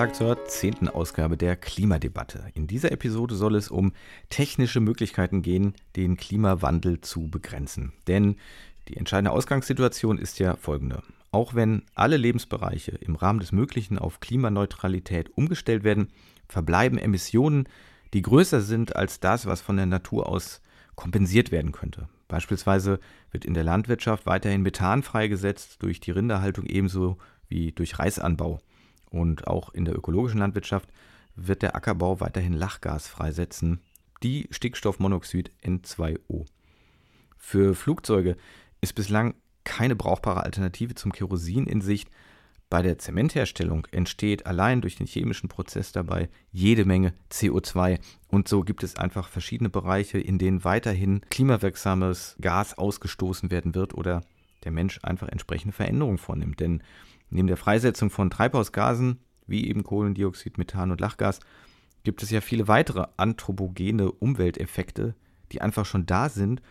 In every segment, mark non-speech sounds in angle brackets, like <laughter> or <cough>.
Tag zur zehnten Ausgabe der Klimadebatte. In dieser Episode soll es um technische Möglichkeiten gehen, den Klimawandel zu begrenzen. Denn die entscheidende Ausgangssituation ist ja folgende. Auch wenn alle Lebensbereiche im Rahmen des Möglichen auf Klimaneutralität umgestellt werden, verbleiben Emissionen, die größer sind als das, was von der Natur aus kompensiert werden könnte. Beispielsweise wird in der Landwirtschaft weiterhin Methan freigesetzt, durch die Rinderhaltung ebenso wie durch Reisanbau. Und auch in der ökologischen Landwirtschaft wird der Ackerbau weiterhin Lachgas freisetzen, die Stickstoffmonoxid N2O. Für Flugzeuge ist bislang keine brauchbare Alternative zum Kerosin in Sicht. Bei der Zementherstellung entsteht allein durch den chemischen Prozess dabei jede Menge CO2 und so gibt es einfach verschiedene Bereiche, in denen weiterhin klimawirksames Gas ausgestoßen werden wird oder der Mensch einfach entsprechende Veränderungen vornimmt. Denn Neben der Freisetzung von Treibhausgasen wie eben Kohlendioxid, Methan und Lachgas gibt es ja viele weitere anthropogene Umwelteffekte, die einfach schon da sind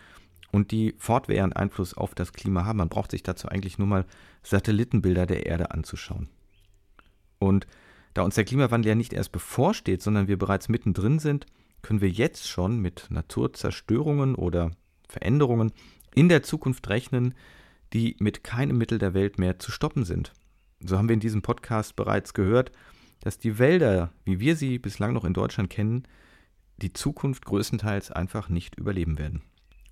und die fortwährend Einfluss auf das Klima haben. Man braucht sich dazu eigentlich nur mal Satellitenbilder der Erde anzuschauen. Und da uns der Klimawandel ja nicht erst bevorsteht, sondern wir bereits mittendrin sind, können wir jetzt schon mit Naturzerstörungen oder Veränderungen in der Zukunft rechnen, die mit keinem Mittel der Welt mehr zu stoppen sind so haben wir in diesem Podcast bereits gehört, dass die Wälder, wie wir sie bislang noch in Deutschland kennen, die Zukunft größtenteils einfach nicht überleben werden.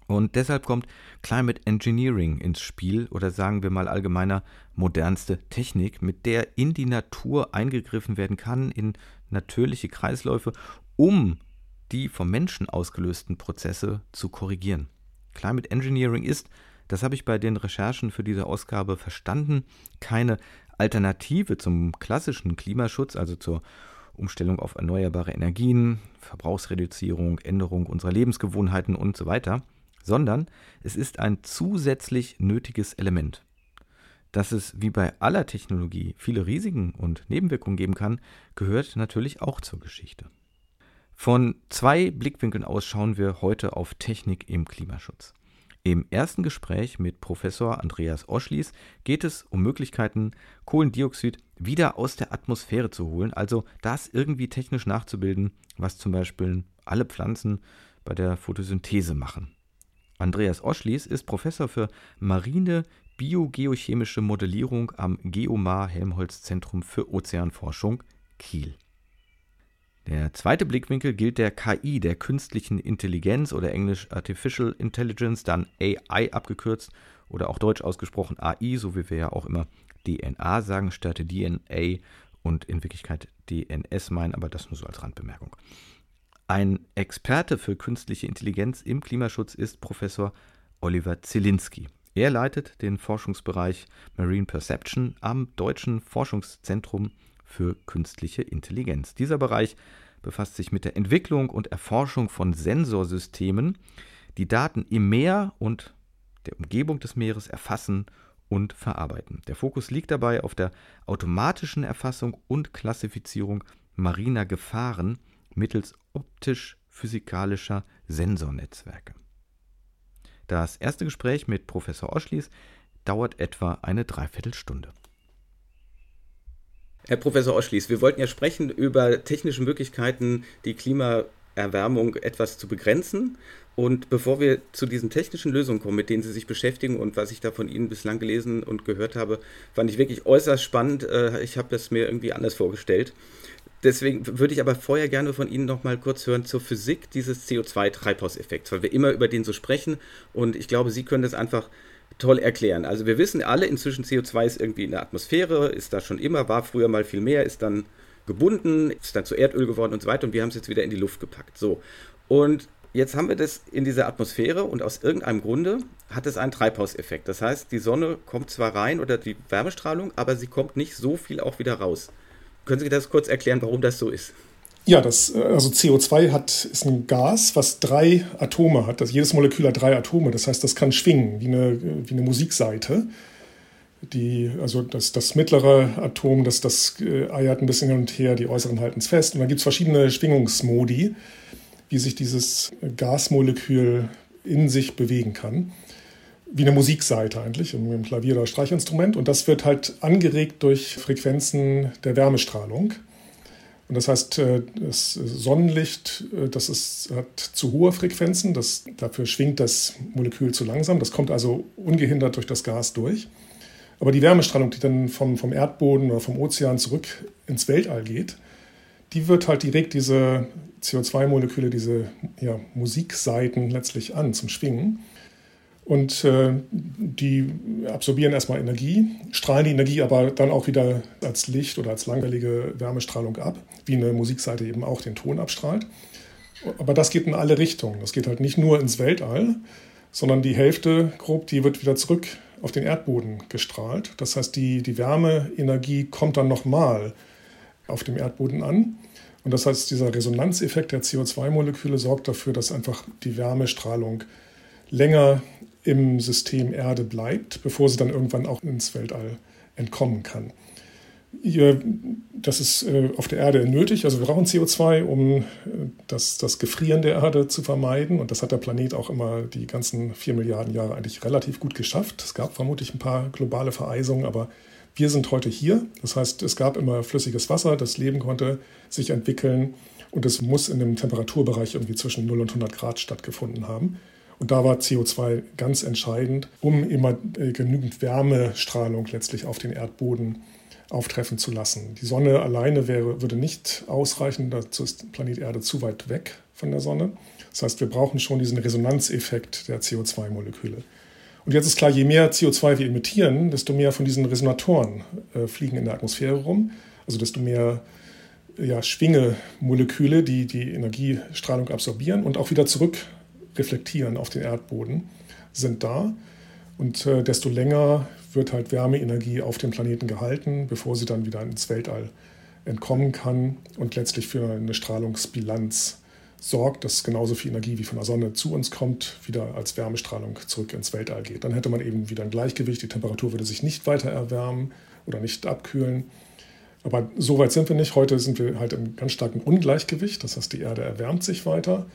Und deshalb kommt Climate Engineering ins Spiel oder sagen wir mal allgemeiner modernste Technik, mit der in die Natur eingegriffen werden kann, in natürliche Kreisläufe, um die vom Menschen ausgelösten Prozesse zu korrigieren. Climate Engineering ist, das habe ich bei den Recherchen für diese Ausgabe verstanden, keine Alternative zum klassischen Klimaschutz, also zur Umstellung auf erneuerbare Energien, Verbrauchsreduzierung, Änderung unserer Lebensgewohnheiten und so weiter, sondern es ist ein zusätzlich nötiges Element. Dass es wie bei aller Technologie viele Risiken und Nebenwirkungen geben kann, gehört natürlich auch zur Geschichte. Von zwei Blickwinkeln aus schauen wir heute auf Technik im Klimaschutz. Im ersten Gespräch mit Professor Andreas Oschlies geht es um Möglichkeiten, Kohlendioxid wieder aus der Atmosphäre zu holen, also das irgendwie technisch nachzubilden, was zum Beispiel alle Pflanzen bei der Photosynthese machen. Andreas Oschlies ist Professor für marine biogeochemische Modellierung am Geomar Helmholtz Zentrum für Ozeanforschung Kiel. Der zweite Blickwinkel gilt der KI, der künstlichen Intelligenz oder englisch Artificial Intelligence, dann AI abgekürzt oder auch deutsch ausgesprochen AI, so wie wir ja auch immer DNA sagen statt DNA und in Wirklichkeit DNS meinen, aber das nur so als Randbemerkung. Ein Experte für künstliche Intelligenz im Klimaschutz ist Professor Oliver Zielinski. Er leitet den Forschungsbereich Marine Perception am Deutschen Forschungszentrum für künstliche Intelligenz. Dieser Bereich befasst sich mit der Entwicklung und Erforschung von Sensorsystemen, die Daten im Meer und der Umgebung des Meeres erfassen und verarbeiten. Der Fokus liegt dabei auf der automatischen Erfassung und Klassifizierung mariner Gefahren mittels optisch-physikalischer Sensornetzwerke. Das erste Gespräch mit Professor Oschlies dauert etwa eine Dreiviertelstunde. Herr Professor Oschlies, wir wollten ja sprechen über technische Möglichkeiten, die Klimaerwärmung etwas zu begrenzen. Und bevor wir zu diesen technischen Lösungen kommen, mit denen Sie sich beschäftigen und was ich da von Ihnen bislang gelesen und gehört habe, fand ich wirklich äußerst spannend. Äh, ich habe das mir irgendwie anders vorgestellt. Deswegen würde ich aber vorher gerne von Ihnen noch mal kurz hören zur Physik dieses CO2-Treibhauseffekts, weil wir immer über den so sprechen und ich glaube, Sie können das einfach toll erklären. Also wir wissen alle inzwischen, CO2 ist irgendwie in der Atmosphäre, ist da schon immer, war früher mal viel mehr, ist dann gebunden, ist dann zu Erdöl geworden und so weiter und wir haben es jetzt wieder in die Luft gepackt. So. Und jetzt haben wir das in dieser Atmosphäre und aus irgendeinem Grunde hat es einen Treibhauseffekt. Das heißt, die Sonne kommt zwar rein oder die Wärmestrahlung, aber sie kommt nicht so viel auch wieder raus. Können Sie das kurz erklären, warum das so ist? Ja, das, äh, also CO2 hat, ist ein Gas, was drei Atome hat. Also jedes Molekül hat drei Atome. Das heißt, das kann schwingen, wie eine, wie eine Musikseite. Die, also das, das mittlere Atom, das, das äh, eiert ein bisschen hin und her, die äußeren halten es fest. Und dann gibt es verschiedene Schwingungsmodi, wie sich dieses Gasmolekül in sich bewegen kann. Wie eine Musikseite eigentlich, im Klavier oder Streichinstrument. Und das wird halt angeregt durch Frequenzen der Wärmestrahlung. Und das heißt, äh, das Sonnenlicht, äh, das ist, hat zu hohe Frequenzen, das, dafür schwingt das Molekül zu langsam, das kommt also ungehindert durch das Gas durch. Aber die Wärmestrahlung, die dann vom, vom Erdboden oder vom Ozean zurück ins Weltall geht, die wird halt direkt diese CO2-Moleküle, diese ja, Musikseiten letztlich an zum Schwingen. Und äh, die absorbieren erstmal Energie, strahlen die Energie aber dann auch wieder als Licht oder als langwellige Wärmestrahlung ab, wie eine Musikseite eben auch den Ton abstrahlt. Aber das geht in alle Richtungen. Das geht halt nicht nur ins Weltall, sondern die Hälfte grob, die wird wieder zurück auf den Erdboden gestrahlt. Das heißt, die, die Wärmeenergie kommt dann nochmal auf dem Erdboden an. Und das heißt, dieser Resonanzeffekt der CO2-Moleküle sorgt dafür, dass einfach die Wärmestrahlung länger im System Erde bleibt, bevor sie dann irgendwann auch ins Weltall entkommen kann. Das ist äh, auf der Erde nötig. Also wir brauchen CO2, um äh, das, das Gefrieren der Erde zu vermeiden. Und das hat der Planet auch immer die ganzen vier Milliarden Jahre eigentlich relativ gut geschafft. Es gab vermutlich ein paar globale Vereisungen, aber wir sind heute hier. Das heißt, es gab immer flüssiges Wasser, das Leben konnte sich entwickeln und es muss in einem Temperaturbereich irgendwie zwischen 0 und 100 Grad stattgefunden haben. Und da war CO2 ganz entscheidend, um immer äh, genügend Wärmestrahlung letztlich auf den Erdboden auftreffen zu lassen. Die Sonne alleine wäre, würde nicht ausreichen, dazu ist Planet Erde zu weit weg von der Sonne. Das heißt, wir brauchen schon diesen Resonanzeffekt der CO2-Moleküle. Und jetzt ist klar, je mehr CO2 wir emittieren, desto mehr von diesen Resonatoren äh, fliegen in der Atmosphäre rum. Also desto mehr ja, Schwingemoleküle, die die Energiestrahlung absorbieren und auch wieder zurück reflektieren auf den Erdboden, sind da. Und äh, desto länger wird halt Wärmeenergie auf dem Planeten gehalten, bevor sie dann wieder ins Weltall entkommen kann und letztlich für eine Strahlungsbilanz sorgt, dass genauso viel Energie wie von der Sonne zu uns kommt, wieder als Wärmestrahlung zurück ins Weltall geht. Dann hätte man eben wieder ein Gleichgewicht, die Temperatur würde sich nicht weiter erwärmen oder nicht abkühlen. Aber so weit sind wir nicht. Heute sind wir halt im ganz starken Ungleichgewicht. Das heißt, die Erde erwärmt sich weiter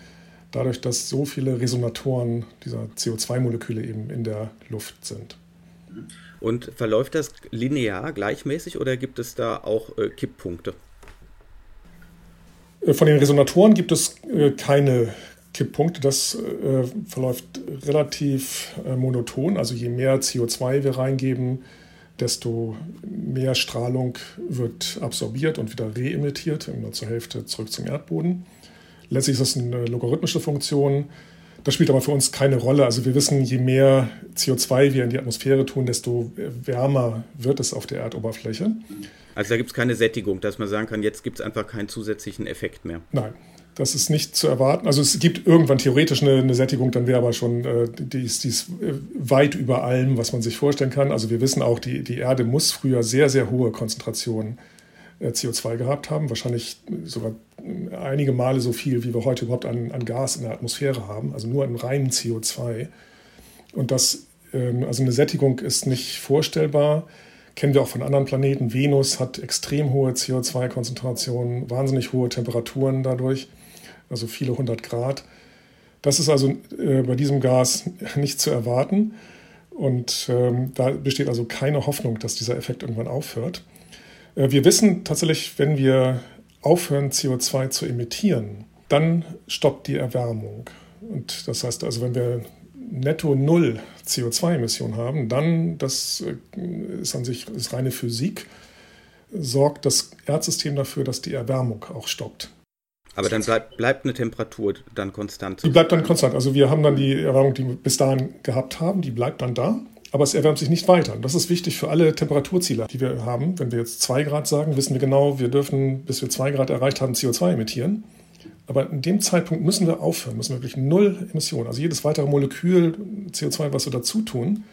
dadurch, dass so viele Resonatoren dieser CO2-Moleküle eben in der Luft sind. Und verläuft das linear gleichmäßig oder gibt es da auch äh, Kipppunkte? Äh, von den Resonatoren gibt es äh, keine Kipppunkte. Das äh, verläuft relativ äh, monoton. Also je mehr CO2 wir reingeben, desto mehr Strahlung wird absorbiert und wieder reemittiert, nur zur Hälfte zurück zum Erdboden. Letztlich ist das eine logarithmische Funktion. Das spielt aber für uns keine Rolle. Also wir wissen, je mehr CO2 wir in die Atmosphäre tun, desto wärmer wird es auf der Erdoberfläche. Also da gibt es keine Sättigung, dass man sagen kann, jetzt gibt es einfach keinen zusätzlichen Effekt mehr. Nein, das ist nicht zu erwarten. Also es gibt irgendwann theoretisch eine, eine Sättigung, dann wäre aber schon, äh, die, ist, die ist äh, weit über allem, was man sich vorstellen kann. Also wir wissen auch, die, die Erde muss früher sehr, sehr hohe Konzentrationen CO2 gehabt haben, wahrscheinlich sogar einige Male so viel, wie wir heute überhaupt an, an Gas in der Atmosphäre haben, also nur an reinen CO2. Und das, ähm, also eine Sättigung ist nicht vorstellbar. Kennen wir auch von anderen Planeten. Venus hat extrem hohe CO2-Konzentrationen, wahnsinnig hohe Temperaturen dadurch, also viele hundert Grad. Das ist also äh, bei diesem Gas <laughs> nicht zu erwarten. Und ähm, da besteht also keine Hoffnung, dass dieser Effekt irgendwann aufhört. Äh, wir wissen tatsächlich, wenn wir aufhören, CO2 zu emittieren, dann stoppt die Erwärmung. Und das heißt also, wenn wir netto null CO2-Emissionen haben, dann, das äh, ist an sich ist reine Physik, sorgt das Erdsystem dafür, dass die Erwärmung auch stoppt. Aber dann bleibt, bleibt eine Temperatur dann konstant. Die bleibt dann konstant. Also wir haben dann die Erwärmung, die wir bis dahin gehabt haben, die bleibt dann da aber es erwärmt sich nicht weiter. Und das ist wichtig für alle Temperaturziele, die wir haben. Wenn wir jetzt 2 Grad sagen, wissen wir genau, wir dürfen, bis wir 2 Grad erreicht haben, CO2 emittieren. Aber in dem Zeitpunkt müssen wir aufhören, müssen wir wirklich null Emissionen. Also jedes weitere Molekül CO2, was wir dazu tun,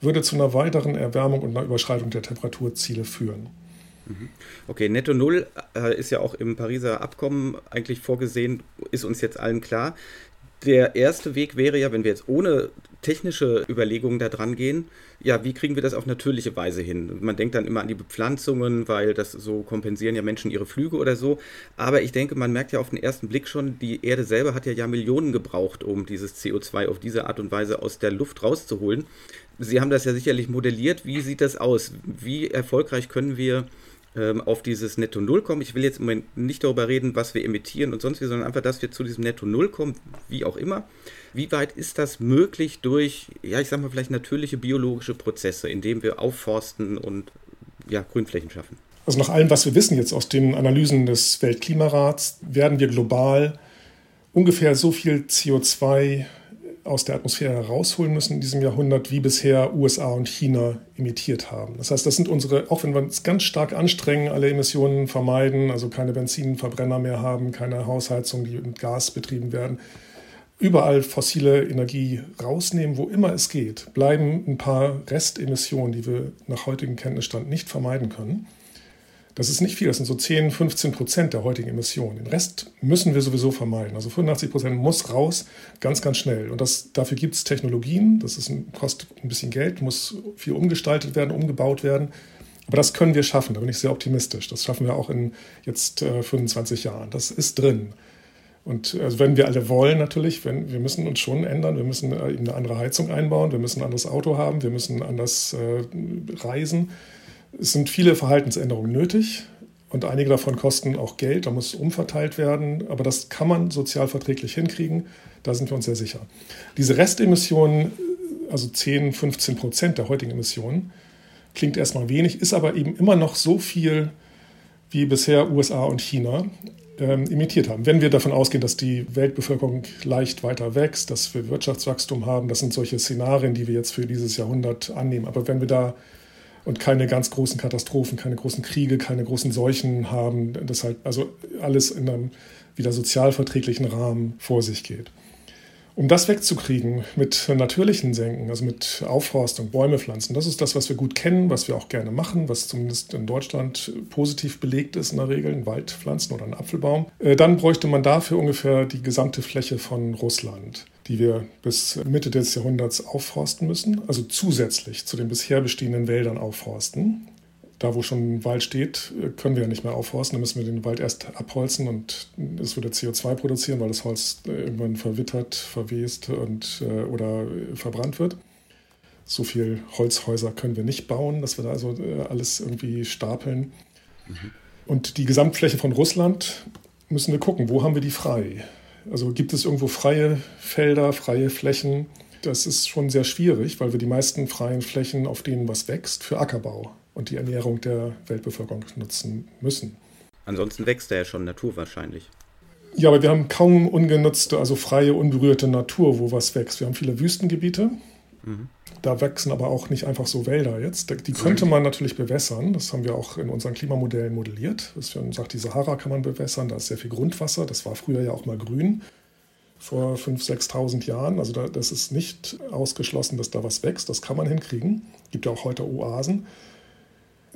würde zu einer weiteren Erwärmung und einer Überschreitung der Temperaturziele führen. Mhm. Okay, Netto Null äh, ist ja auch im Pariser Abkommen eigentlich vorgesehen, ist uns jetzt allen klar der erste Weg wäre ja, wenn wir jetzt ohne technische Überlegungen da dran gehen, ja, wie kriegen wir das auf natürliche Weise hin? Man denkt dann immer an die Bepflanzungen, weil das so kompensieren ja Menschen ihre Flüge oder so. Aber ich denke, man merkt ja auf den ersten Blick schon, die Erde selber hat ja Jahrmillionen gebraucht, um dieses CO2 auf diese Art und Weise aus der Luft rauszuholen. Sie haben das ja sicherlich modelliert. Wie sieht das aus? Wie erfolgreich können wir ähm, auf dieses Netto Null kommen. Ich will jetzt im Moment nicht darüber reden, was wir emittieren und sonst wie, sondern einfach, dass wir zu diesem Netto Null kommen, wie auch immer. Wie weit ist das möglich durch, ja, ich sag mal, vielleicht natürliche biologische Prozesse, indem wir aufforsten und ja, Grünflächen schaffen? Also nach allem, was wir wissen jetzt aus den Analysen des Weltklimarats, werden wir global ungefähr so viel CO2 aus der Atmosphäre herausholen müssen in diesem Jahrhundert, wie bisher USA und China emittiert haben. Das heißt, das sind unsere, auch wenn wir uns ganz stark anstrengen, alle Emissionen vermeiden, also keine Benzinverbrenner mehr haben, keine Hausheizung, die mit Gas betrieben werden, überall fossile Energie rausnehmen, wo immer es geht, bleiben ein paar Restemissionen, die wir nach heutigem Kenntnisstand nicht vermeiden können. Das ist nicht viel, das sind so 10, 15 Prozent der heutigen Emissionen. Den Rest müssen wir sowieso vermeiden. Also 85 Prozent muss raus, ganz, ganz schnell. Und das, dafür gibt es Technologien, das ist ein, kostet ein bisschen Geld, muss viel umgestaltet werden, umgebaut werden. Aber das können wir schaffen, da bin ich sehr optimistisch. Das schaffen wir auch in jetzt äh, 25 Jahren. Das ist drin. Und also wenn wir alle wollen natürlich, wenn, wir müssen uns schon ändern, wir müssen äh, eine andere Heizung einbauen, wir müssen ein anderes Auto haben, wir müssen anders äh, reisen. Es sind viele Verhaltensänderungen nötig und einige davon kosten auch Geld, da muss umverteilt werden, aber das kann man sozial verträglich hinkriegen, da sind wir uns sehr sicher. Diese Restemissionen, also 10, 15 Prozent der heutigen Emissionen, klingt erstmal wenig, ist aber eben immer noch so viel, wie bisher USA und China ähm, imitiert haben. Wenn wir davon ausgehen, dass die Weltbevölkerung leicht weiter wächst, dass wir Wirtschaftswachstum haben, das sind solche Szenarien, die wir jetzt für dieses Jahrhundert annehmen. Aber wenn wir da und keine ganz großen Katastrophen, keine großen Kriege, keine großen Seuchen haben, dass halt also alles in einem wieder sozialverträglichen Rahmen vor sich geht. Um das wegzukriegen mit natürlichen Senken, also mit Aufforstung, Bäume pflanzen, das ist das, was wir gut kennen, was wir auch gerne machen, was zumindest in Deutschland positiv belegt ist in der Regel, ein Wald pflanzen oder ein Apfelbaum. Äh, dann bräuchte man dafür ungefähr die gesamte Fläche von Russland die wir bis Mitte des Jahrhunderts aufforsten müssen, also zusätzlich zu den bisher bestehenden Wäldern aufforsten. Da, wo schon Wald steht, können wir ja nicht mehr aufforsten. Da müssen wir den Wald erst abholzen und es würde CO2 produzieren, weil das Holz irgendwann verwittert, verwest und, äh, oder verbrannt wird. So viel Holzhäuser können wir nicht bauen, dass wir da also äh, alles irgendwie stapeln. Mhm. Und die Gesamtfläche von Russland müssen wir gucken, wo haben wir die frei? Also gibt es irgendwo freie Felder, freie Flächen? Das ist schon sehr schwierig, weil wir die meisten freien Flächen, auf denen was wächst, für Ackerbau und die Ernährung der Weltbevölkerung nutzen müssen. Ansonsten wächst da ja schon Natur wahrscheinlich. Ja, aber wir haben kaum ungenutzte, also freie, unberührte Natur, wo was wächst. Wir haben viele Wüstengebiete. Mhm. Da wachsen aber auch nicht einfach so Wälder jetzt. Die könnte man natürlich bewässern. Das haben wir auch in unseren Klimamodellen modelliert. Man sagt, die Sahara kann man bewässern. Da ist sehr viel Grundwasser. Das war früher ja auch mal grün vor 5.000, 6.000 Jahren. Also da, das ist nicht ausgeschlossen, dass da was wächst. Das kann man hinkriegen. Es gibt ja auch heute Oasen.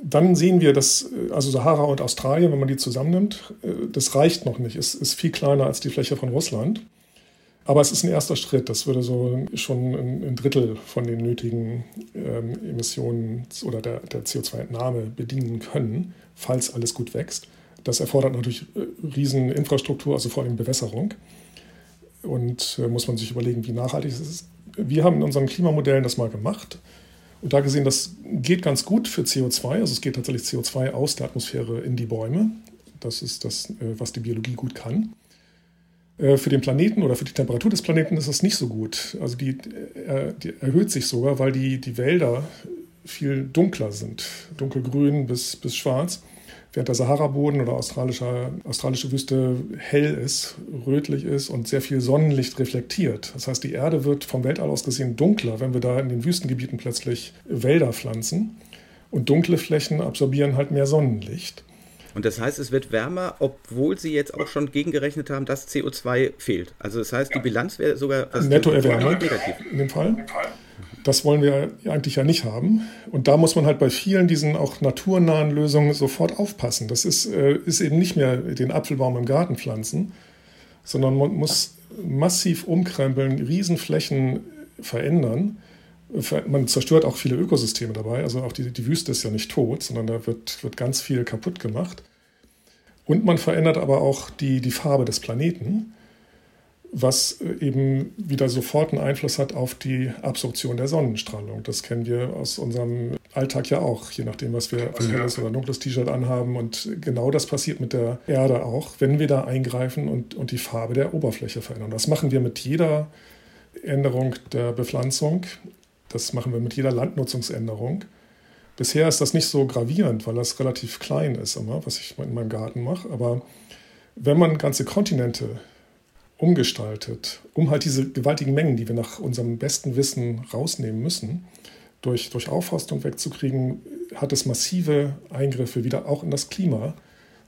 Dann sehen wir, dass also Sahara und Australien, wenn man die zusammennimmt, äh, das reicht noch nicht. Es ist viel kleiner als die Fläche von Russland. Aber es ist ein erster Schritt. Das würde so schon ein, Drittel von den nötigen ähm, Emissionen oder der, der CO2-Entnahme bedienen können, falls alles gut wächst. Das erfordert natürlich äh, riesen Infrastruktur, also vor allem Bewässerung. Und äh, muss man sich überlegen, wie nachhaltig es ist. Wir haben in unseren Klimamodellen das mal gemacht und da gesehen, das geht ganz gut für CO2. Also es geht tatsächlich CO2 aus der Atmosphäre in die Bäume. Das ist das, äh, was die Biologie gut kann. Äh, für den Planeten oder für die Temperatur des Planeten ist das nicht so gut. Also die, äh, die erhöht sich sogar, weil die, die Wälder viel dunkler sind, dunkelgrün bis, bis schwarz, während der Sahara-Boden oder australische, australische Wüste hell ist, rötlich ist und sehr viel Sonnenlicht reflektiert. Das heißt, die Erde wird vom Weltall aus gesehen dunkler, wenn wir da in den Wüstengebieten plötzlich Wälder pflanzen. Und dunkle Flächen absorbieren halt mehr Sonnenlicht. Und das heißt, es wird wärmer, obwohl Sie jetzt auch schon gegengerechnet haben, dass CO2 fehlt. Also das heißt, die Bilanz wäre sogar Nettoerwärmung in dem Fall. Das wollen wir eigentlich ja nicht haben. Und da muss man halt bei vielen diesen auch naturnahen Lösungen sofort aufpassen. Das ist, äh, ist eben nicht mehr den Apfelbaum im Garten pflanzen, sondern man muss massiv umkrempeln, Riesenflächen verändern. Man zerstört auch viele Ökosysteme dabei. Also auch die, die Wüste ist ja nicht tot, sondern da wird, wird ganz viel kaputt gemacht. Und man verändert aber auch die, die Farbe des Planeten, was äh, eben wieder sofort einen Einfluss hat auf die Absorption der Sonnenstrahlung. Das kennen wir aus unserem Alltag ja auch, je nachdem, was wir ein helles oder dunkles T-Shirt anhaben. Und genau das passiert mit der Erde auch, wenn wir da eingreifen und, und die Farbe der Oberfläche verändern. Das machen wir mit jeder Änderung der Bepflanzung. Das machen wir mit jeder Landnutzungsänderung. Bisher ist das nicht so gravierend, weil das relativ klein ist, immer, was ich in meinem Garten mache. Aber wenn man ganze Kontinente umgestaltet, um halt diese gewaltigen Mengen, die wir nach unserem besten Wissen rausnehmen müssen, durch, durch Aufforstung wegzukriegen, hat es massive Eingriffe wieder auch in das Klima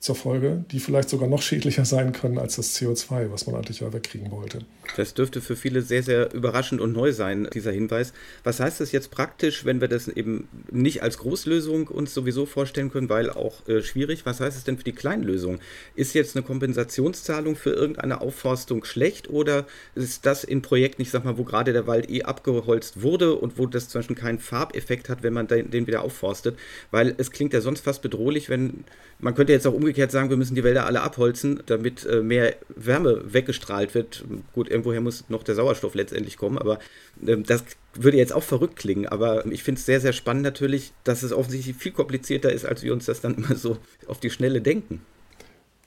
zur Folge, die vielleicht sogar noch schädlicher sein können als das CO2, was man eigentlich ja wegkriegen wollte. Das dürfte für viele sehr, sehr überraschend und neu sein, dieser Hinweis. Was heißt das jetzt praktisch, wenn wir das eben nicht als Großlösung uns sowieso vorstellen können, weil auch äh, schwierig? Was heißt es denn für die Kleinlösung? Ist jetzt eine Kompensationszahlung für irgendeine Aufforstung schlecht oder ist das in Projekten, ich sag mal, wo gerade der Wald eh abgeholzt wurde und wo das zum Beispiel keinen Farbeffekt hat, wenn man den, den wieder aufforstet? Weil es klingt ja sonst fast bedrohlich, wenn man könnte jetzt auch umgekehrt sagen, wir müssen die Wälder alle abholzen, damit äh, mehr Wärme weggestrahlt wird. Gut, irgendwoher muss noch der Sauerstoff letztendlich kommen, aber äh, das würde jetzt auch verrückt klingen. Aber ich finde es sehr, sehr spannend natürlich, dass es offensichtlich viel komplizierter ist, als wir uns das dann <laughs> immer so auf die Schnelle denken.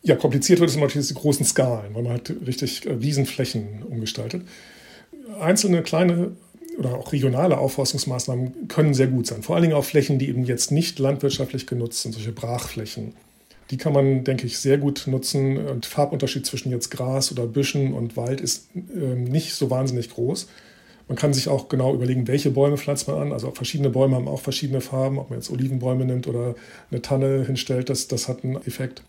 Ja, kompliziert wird es natürlich die großen Skalen, weil man halt richtig äh, Wiesenflächen umgestaltet. Einzelne kleine oder auch regionale Aufforstungsmaßnahmen können sehr gut sein. Vor allen Dingen auf Flächen, die eben jetzt nicht landwirtschaftlich genutzt sind, solche Brachflächen. Die kann man, denke ich, sehr gut nutzen. Und Farbunterschied zwischen jetzt Gras oder Büschen und Wald ist äh, nicht so wahnsinnig groß. Man kann sich auch genau überlegen, welche Bäume pflanzt man an. Also verschiedene Bäume haben auch verschiedene Farben. Ob man jetzt Olivenbäume nimmt oder eine Tanne hinstellt, das, das hat einen Effekt.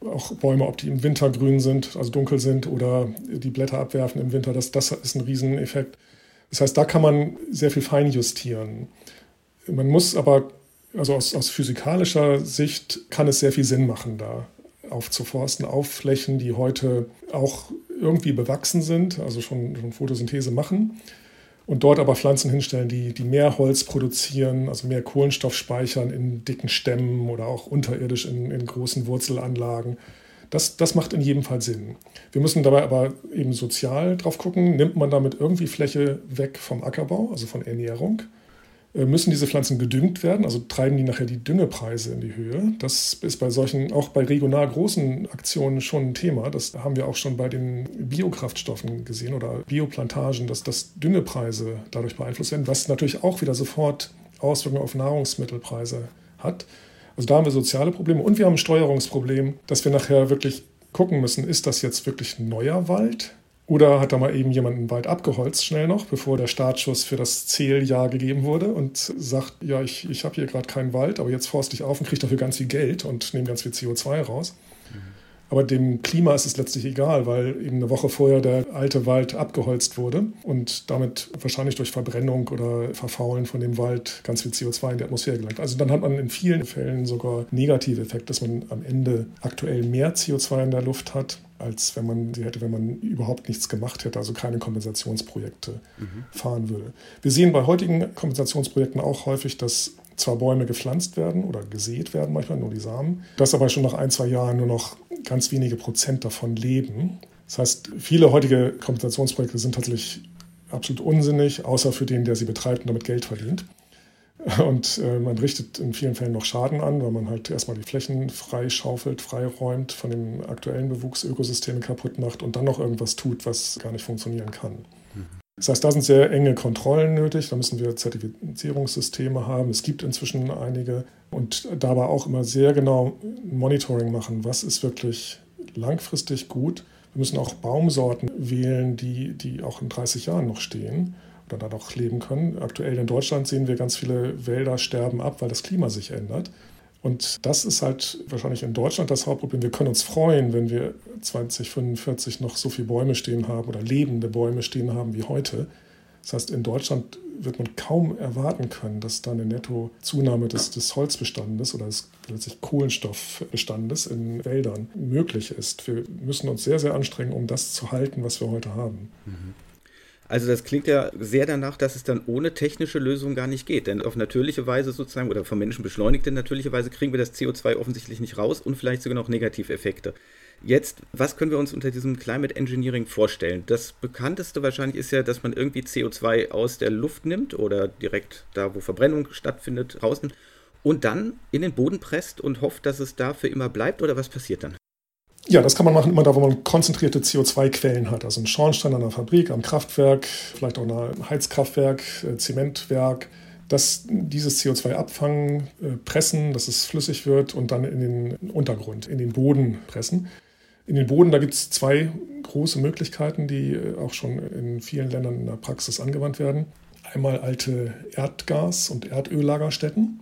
Auch Bäume, ob die im Winter grün sind, also dunkel sind oder die Blätter abwerfen im Winter, das, das ist ein Rieseneffekt. Das heißt, da kann man sehr viel feinjustieren. Man muss aber also aus, aus physikalischer Sicht kann es sehr viel Sinn machen, da aufzuforsten auf Flächen, die heute auch irgendwie bewachsen sind, also schon, schon Photosynthese machen und dort aber Pflanzen hinstellen, die, die mehr Holz produzieren, also mehr Kohlenstoff speichern in dicken Stämmen oder auch unterirdisch in, in großen Wurzelanlagen. Das, das macht in jedem Fall Sinn. Wir müssen dabei aber eben sozial drauf gucken, nimmt man damit irgendwie Fläche weg vom Ackerbau, also von Ernährung äh, müssen diese Pflanzen gedüngt werden, also treiben die nachher die Düngepreise in die Höhe. Das ist bei solchen, auch bei regional großen Aktionen schon ein Thema. Das haben wir auch schon bei den Biokraftstoffen gesehen oder Bioplantagen, dass das Düngepreise dadurch beeinflusst werden, was natürlich auch wieder sofort Auswirkungen auf Nahrungsmittelpreise hat. Also da haben wir soziale Probleme und wir haben ein Steuerungsproblem, dass wir nachher wirklich gucken müssen, ist das jetzt wirklich neuer Wald? Oder hat da mal eben jemand einen Wald abgeholzt, schnell noch, bevor der Startschuss für das Zähljahr gegeben wurde und sagt, ja, ich, ich habe hier gerade keinen Wald, aber jetzt forste ich auf und kriege dafür ganz viel Geld und nehme ganz viel CO2 raus. Aber dem Klima ist es letztlich egal, weil eben eine Woche vorher der alte Wald abgeholzt wurde und damit wahrscheinlich durch Verbrennung oder Verfaulen von dem Wald ganz viel CO2 in die Atmosphäre gelangt. Also dann hat man in vielen Fällen sogar negative Effekte, dass man am Ende aktuell mehr CO2 in der Luft hat als wenn man sie hätte, wenn man überhaupt nichts gemacht hätte, also keine Kompensationsprojekte mhm. fahren würde. Wir sehen bei heutigen Kompensationsprojekten auch häufig, dass zwar Bäume gepflanzt werden oder gesät werden, manchmal nur die Samen, dass aber schon nach ein, zwei Jahren nur noch ganz wenige Prozent davon leben. Das heißt, viele heutige Kompensationsprojekte sind tatsächlich absolut unsinnig, außer für den, der sie betreibt und damit Geld verdient. Und äh, man richtet in vielen Fällen noch Schaden an, weil man halt erstmal die Flächen freischaufelt, freiräumt, von dem aktuellen Bewuchsökosystem kaputt macht und dann noch irgendwas tut, was gar nicht funktionieren kann. Das heißt, da sind sehr enge Kontrollen nötig, da müssen wir Zertifizierungssysteme haben. Es gibt inzwischen einige und dabei auch immer sehr genau Monitoring machen, was ist wirklich langfristig gut. Wir müssen auch Baumsorten wählen, die, die auch in 30 Jahren noch stehen oder da noch leben können. Aktuell in Deutschland sehen wir ganz viele Wälder sterben ab, weil das Klima sich ändert. Und das ist halt wahrscheinlich in Deutschland das Hauptproblem. Wir können uns freuen, wenn wir 2045 noch so viele Bäume stehen haben oder lebende Bäume stehen haben wie heute. Das heißt, in Deutschland wird man kaum erwarten können, dass da eine Nettozunahme des, des Holzbestandes oder des letztlich Kohlenstoffbestandes in Wäldern möglich ist. Wir müssen uns sehr, sehr anstrengen, um das zu halten, was wir heute haben. Mhm. Also das klingt ja sehr danach, dass es dann ohne technische Lösung gar nicht geht. Denn auf natürliche Weise sozusagen oder vom Menschen beschleunigte natürliche Weise kriegen wir das CO2 offensichtlich nicht raus und vielleicht sogar noch Negativeffekte. Jetzt, was können wir uns unter diesem Climate Engineering vorstellen? Das bekannteste wahrscheinlich ist ja, dass man irgendwie CO2 aus der Luft nimmt oder direkt da, wo Verbrennung stattfindet, draußen und dann in den Boden presst und hofft, dass es da für immer bleibt oder was passiert dann? Ja, das kann man machen immer da, wo man konzentrierte CO2-Quellen hat. Also ein Schornstein an einer Fabrik, am Kraftwerk, vielleicht auch ein Heizkraftwerk, äh, Zementwerk. Das, dieses CO2 abfangen, äh, pressen, dass es flüssig wird und dann in den Untergrund, in den Boden pressen. In den Boden, da gibt es zwei große Möglichkeiten, die äh, auch schon in vielen Ländern in der Praxis angewandt werden. Einmal alte Erdgas- und Erdöllagerstätten.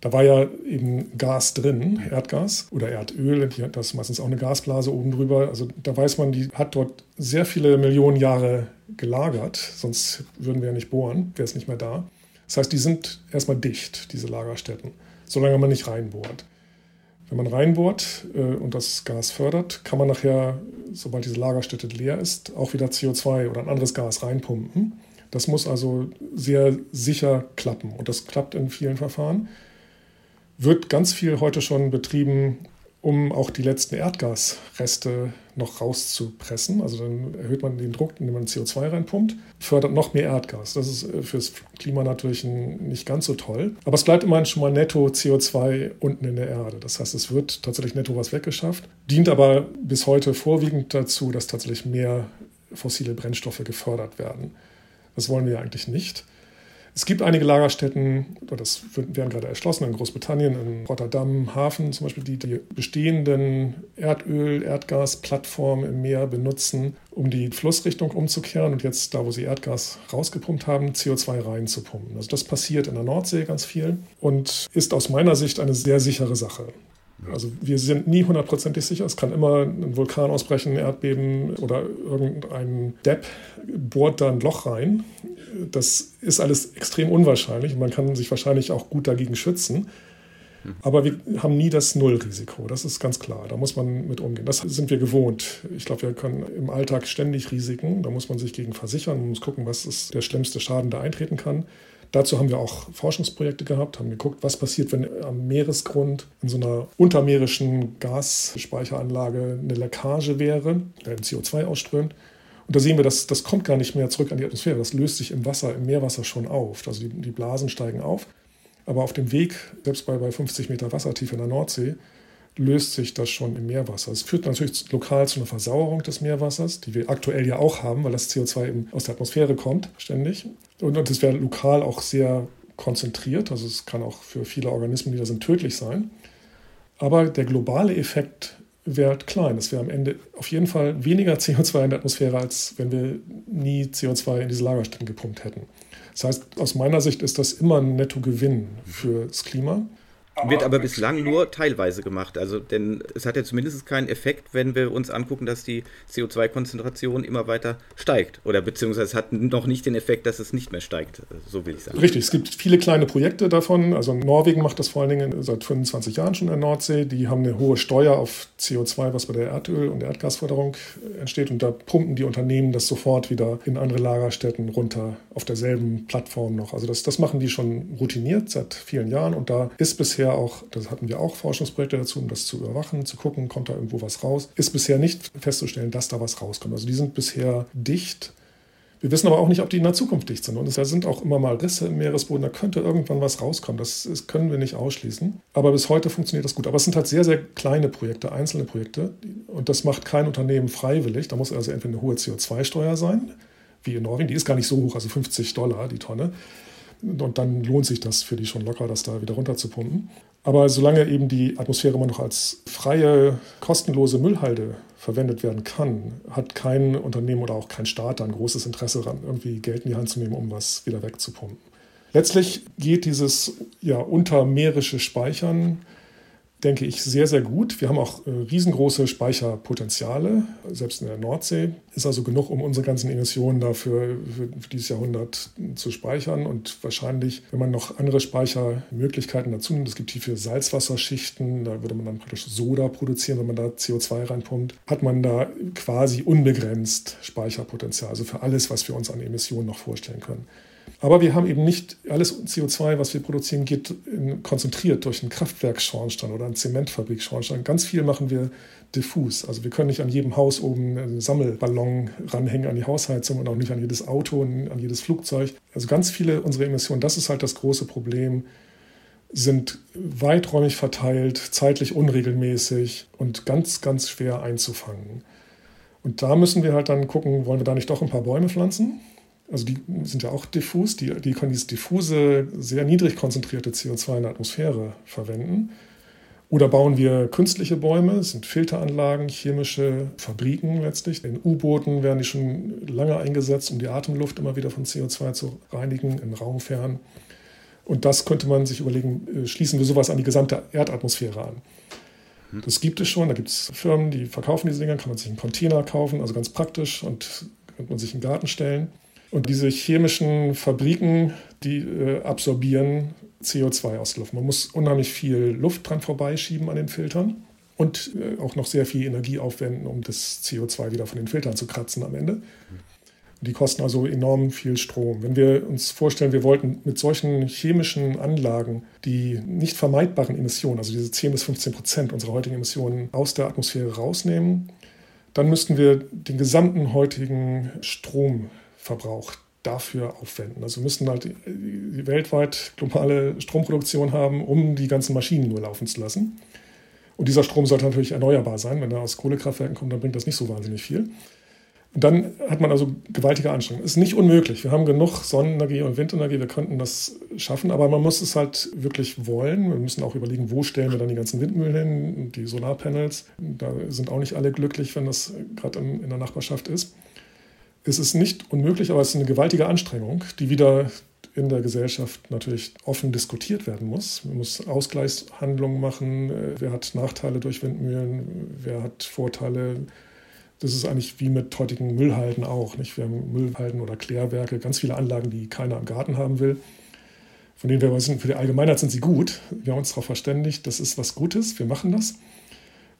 Da war ja eben Gas drin, Erdgas oder Erdöl, das meistens auch eine Gasblase oben drüber. Also da weiß man, die hat dort sehr viele Millionen Jahre gelagert, sonst würden wir ja nicht bohren, wäre es nicht mehr da. Das heißt, die sind erstmal dicht, diese Lagerstätten, solange man nicht reinbohrt. Wenn man reinbohrt äh, und das Gas fördert, kann man nachher, sobald diese Lagerstätte leer ist, auch wieder CO2 oder ein anderes Gas reinpumpen. Das muss also sehr sicher klappen und das klappt in vielen Verfahren. Wird ganz viel heute schon betrieben um auch die letzten Erdgasreste noch rauszupressen. Also dann erhöht man den Druck, indem man CO2 reinpumpt, fördert noch mehr Erdgas. Das ist äh, fürs Klima natürlich nicht ganz so toll. Aber es bleibt immerhin schon mal netto CO2 unten in der Erde. Das heißt, es wird tatsächlich netto was weggeschafft, dient aber bis heute vorwiegend dazu, dass tatsächlich mehr fossile Brennstoffe gefördert werden. Das wollen wir eigentlich nicht. Es gibt einige Lagerstätten, das werden gerade erschlossen in Großbritannien, in Rotterdam, Hafen zum Beispiel, die die bestehenden Erdöl-, Erdgasplattformen im Meer benutzen, um die Flussrichtung umzukehren und jetzt da, wo sie Erdgas rausgepumpt haben, CO2 reinzupumpen. Also das passiert in der Nordsee ganz viel und ist aus meiner Sicht eine sehr sichere Sache. Also wir sind nie hundertprozentig sicher. Es kann immer ein Vulkan ausbrechen, ein Erdbeben oder irgendein Depp bohrt da ein Loch rein. Das ist alles extrem unwahrscheinlich und man kann sich wahrscheinlich auch gut dagegen schützen. Aber wir haben nie das Nullrisiko, das ist ganz klar. Da muss man mit umgehen. Das sind wir gewohnt. Ich glaube, wir können im Alltag ständig Risiken. Da muss man sich gegen versichern. Man muss gucken, was ist der schlimmste Schaden, der eintreten kann. Dazu haben wir auch Forschungsprojekte gehabt, haben geguckt, was passiert, wenn am Meeresgrund in so einer untermeerischen Gasspeicheranlage eine Leckage wäre, der CO2 ausströmt. Und da sehen wir, dass das kommt gar nicht mehr zurück an die Atmosphäre. Das löst sich im Wasser, im Meerwasser schon auf. Also die, die Blasen steigen auf. Aber auf dem Weg, selbst bei, bei 50 Meter Wassertiefe in der Nordsee, löst sich das schon im Meerwasser. Es führt natürlich lokal zu einer Versauerung des Meerwassers, die wir aktuell ja auch haben, weil das CO2 eben aus der Atmosphäre kommt, ständig. Und, und es wäre lokal auch sehr konzentriert, also es kann auch für viele Organismen, die da sind, tödlich sein. Aber der globale Effekt wäre klein. Es wäre am Ende auf jeden Fall weniger CO2 in der Atmosphäre, als wenn wir nie CO2 in diese Lagerstätten gepumpt hätten. Das heißt, aus meiner Sicht ist das immer ein Nettogewinn fürs Klima. Wird aber bislang nur teilweise gemacht. Also, denn es hat ja zumindest keinen Effekt, wenn wir uns angucken, dass die CO2-Konzentration immer weiter steigt. Oder beziehungsweise es hat noch nicht den Effekt, dass es nicht mehr steigt. So will ich sagen. Richtig, es gibt viele kleine Projekte davon. Also Norwegen macht das vor allen Dingen seit 25 Jahren schon in der Nordsee. Die haben eine hohe Steuer auf CO2, was bei der Erdöl- und Erdgasförderung entsteht. Und da pumpen die Unternehmen das sofort wieder in andere Lagerstätten runter auf derselben Plattform noch. Also das, das machen die schon routiniert seit vielen Jahren. Und da ist bisher bisher auch, das hatten wir auch Forschungsprojekte dazu, um das zu überwachen, zu gucken, kommt da irgendwo was raus, ist bisher nicht festzustellen, dass da was rauskommt. Also die sind bisher dicht. Wir wissen aber auch nicht, ob die in der Zukunft dicht sind. Und da sind auch immer mal Risse im Meeresboden, da könnte irgendwann was rauskommen. Das können wir nicht ausschließen. Aber bis heute funktioniert das gut. Aber es sind halt sehr, sehr kleine Projekte, einzelne Projekte. Und das macht kein Unternehmen freiwillig. Da muss also entweder eine hohe CO2-Steuer sein, wie in Norwegen. Die ist gar nicht so hoch, also 50 Dollar die Tonne. Und dann lohnt sich das für die schon locker, das da wieder runter zu pumpen. Aber solange eben die Atmosphäre immer noch als freie, kostenlose Müllhalde verwendet werden kann, hat kein Unternehmen oder auch kein Staat ein großes Interesse daran, irgendwie Geld in die Hand zu nehmen, um was wieder wegzupumpen. Letztlich geht dieses ja, untermeerische Speichern, denke ich, sehr, sehr gut. Wir haben auch äh, riesengroße Speicherpotenziale, selbst in der Nordsee. ist also genug, um unsere ganzen Emissionen dafür für, dieses Jahrhundert zu speichern. Und wahrscheinlich, wenn man noch andere Speichermöglichkeiten dazu nimmt, es gibt tiefe Salzwasserschichten, da würde man dann praktisch Soda produzieren, wenn man da CO2 reinpumpt, hat man da quasi unbegrenzt Speicherpotenzial, also für alles, was wir uns an Emissionen noch vorstellen können. Aber wir haben eben nicht alles CO2, was wir produzieren, geht in, konzentriert durch einen Kraftwerksschornstein oder einen Zementfabrikschornstein. Ganz viel machen wir diffus. Also wir können nicht an jedem Haus oben einen Sammelballon ranhängen an die Hausheizung und auch nicht an jedes Auto und an jedes Flugzeug. Also ganz viele unserer Emissionen, das ist halt das große Problem, sind weiträumig verteilt, zeitlich unregelmäßig und ganz, ganz schwer einzufangen. Und da müssen wir halt dann gucken, wollen wir da nicht doch ein paar Bäume pflanzen? Also die sind ja auch diffus, die, die können dieses diffuse, sehr niedrig konzentrierte CO2 in der Atmosphäre verwenden. Oder bauen wir künstliche Bäume, das sind Filteranlagen, chemische Fabriken letztlich. In U-Booten werden die schon lange eingesetzt, um die Atemluft immer wieder von CO2 zu reinigen, in Raumfern. Und das könnte man sich überlegen, äh, schließen wir sowas an die gesamte Erdatmosphäre an. Das gibt es schon, da gibt es Firmen, die verkaufen diese Dinger, kann man sich einen Container kaufen, also ganz praktisch und könnte man sich in den Garten stellen. Und diese chemischen Fabriken, die äh, absorbieren CO2 aus der Luft. Man muss unheimlich viel Luft dran vorbeischieben an den Filtern und äh, auch noch sehr viel Energie aufwenden, um das CO2 wieder von den Filtern zu kratzen am Ende. Die kosten also enorm viel Strom. Wenn wir uns vorstellen, wir wollten mit solchen chemischen Anlagen die nicht vermeidbaren Emissionen, also diese 10 bis 15 Prozent unserer heutigen Emissionen aus der Atmosphäre rausnehmen, dann müssten wir den gesamten heutigen Strom Verbrauch dafür aufwenden. Also wir müssen halt weltweit globale Stromproduktion haben, um die ganzen Maschinen nur laufen zu lassen. Und dieser Strom sollte natürlich erneuerbar sein. Wenn er aus Kohlekraftwerken kommt, dann bringt das nicht so wahnsinnig viel. Und dann hat man also gewaltige Anstrengungen. Ist nicht unmöglich. Wir haben genug Sonnenenergie und Windenergie. Wir könnten das schaffen, aber man muss es halt wirklich wollen. Wir müssen auch überlegen, wo stellen wir dann die ganzen Windmühlen hin, die Solarpanels. Da sind auch nicht alle glücklich, wenn das gerade in der Nachbarschaft ist es ist nicht unmöglich, aber es ist eine gewaltige Anstrengung, die wieder in der Gesellschaft natürlich offen diskutiert werden muss. Man muss Ausgleichshandlungen machen. Wer hat Nachteile durch Windmühlen? Wer hat Vorteile? Das ist eigentlich wie mit heutigen Müllhalden auch. Nicht? Wir haben Müllhalden oder Klärwerke, ganz viele Anlagen, die keiner im Garten haben will. Von denen wir wissen, für die Allgemeinheit sind sie gut. Wir haben uns darauf verständigt, das ist was Gutes, wir machen das.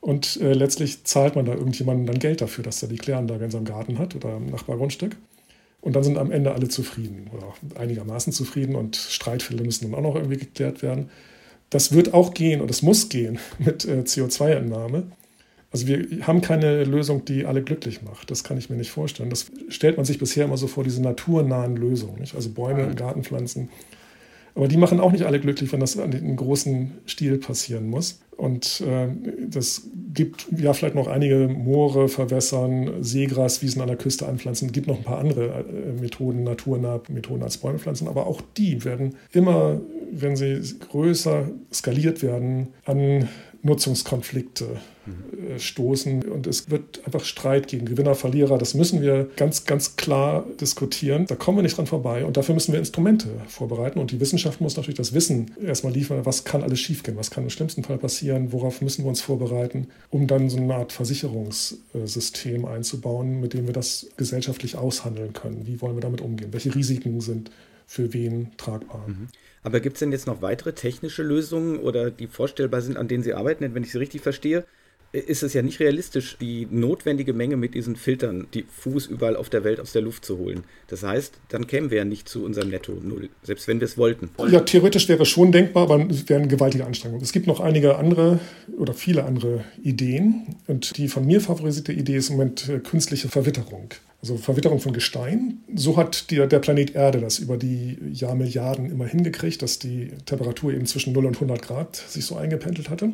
Und äh, letztlich zahlt man da irgendjemandem dann Geld dafür, dass er die Kläranlage in seinem Garten hat oder im Nachbargrundstück. Und dann sind am Ende alle zufrieden oder einigermaßen zufrieden und Streitfälle müssen dann auch noch irgendwie geklärt werden. Das wird auch gehen und es muss gehen <laughs> mit äh, CO2-Entnahme. Also wir haben keine Lösung, die alle glücklich macht. Das kann ich mir nicht vorstellen. Das stellt man sich bisher immer so vor, diese naturnahen Lösungen. Nicht? Also Bäume im Garten pflanzen. Aber die machen auch nicht alle glücklich, wenn das in großen Stil passieren muss. Und äh, das gibt ja vielleicht noch einige Moore verwässern, Seegraswiesen an der Küste anpflanzen. Es gibt noch ein paar andere äh, Methoden, naturnahe Methoden als Bäume pflanzen. Aber auch die werden immer, wenn sie größer skaliert werden, an Nutzungskonflikte mhm. stoßen und es wird einfach Streit geben, Gewinner, Verlierer. Das müssen wir ganz, ganz klar diskutieren. Da kommen wir nicht dran vorbei und dafür müssen wir Instrumente vorbereiten und die Wissenschaft muss natürlich das Wissen erstmal liefern, was kann alles schiefgehen, was kann im schlimmsten Fall passieren, worauf müssen wir uns vorbereiten, um dann so eine Art Versicherungssystem einzubauen, mit dem wir das gesellschaftlich aushandeln können. Wie wollen wir damit umgehen? Welche Risiken sind für wen tragbar? Mhm. Aber gibt es denn jetzt noch weitere technische Lösungen oder die vorstellbar sind, an denen Sie arbeiten? Denn wenn ich Sie richtig verstehe, ist es ja nicht realistisch, die notwendige Menge mit diesen Filtern diffus überall auf der Welt aus der Luft zu holen. Das heißt, dann kämen wir ja nicht zu unserem Netto Null, selbst wenn wir es wollten. Ja, theoretisch wäre schon denkbar, aber es wäre eine gewaltige Anstrengung. Es gibt noch einige andere oder viele andere Ideen. Und die von mir favorisierte Idee ist im Moment äh, künstliche Verwitterung also Verwitterung von Gestein. So hat die, der Planet Erde das über die Jahrmilliarden immer hingekriegt, dass die Temperatur eben zwischen 0 und 100 Grad sich so eingependelt hatte.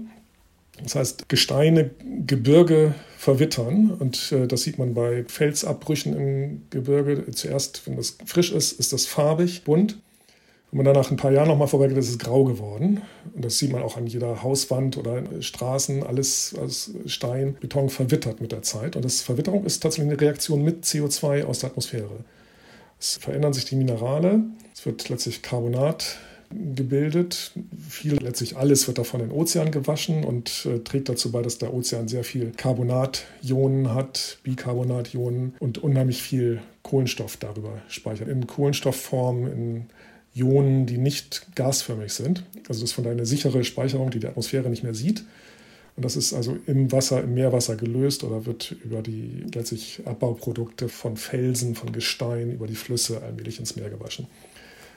Das heißt, Gesteine, Gebirge verwittern und äh, das sieht man bei Felsabbrüchen im Gebirge. Zuerst, wenn das frisch ist, ist das farbig, bunt. Wenn man dann nach ein paar Jahren nochmal vorbeigeht, ist es grau geworden. Und das sieht man auch an jeder Hauswand oder Straßen, alles aus Stein, Beton verwittert mit der Zeit. Und das Verwitterung ist tatsächlich eine Reaktion mit CO2 aus der Atmosphäre. Es verändern sich die Minerale, es wird letztlich Carbonat gebildet. Viel, letztlich alles wird davon in den Ozean gewaschen und äh, trägt dazu bei, dass der Ozean sehr viel Carbonationen hat, Bicarbonationen und unheimlich viel Kohlenstoff darüber speichert. In Kohlenstoffform, in Ionen, die nicht gasförmig sind. Also das ist von daher eine sichere Speicherung, die die Atmosphäre nicht mehr sieht. Und das ist also im Wasser, im Meerwasser gelöst oder wird über die letztlich Abbauprodukte von Felsen, von Gestein, über die Flüsse allmählich ins Meer gewaschen.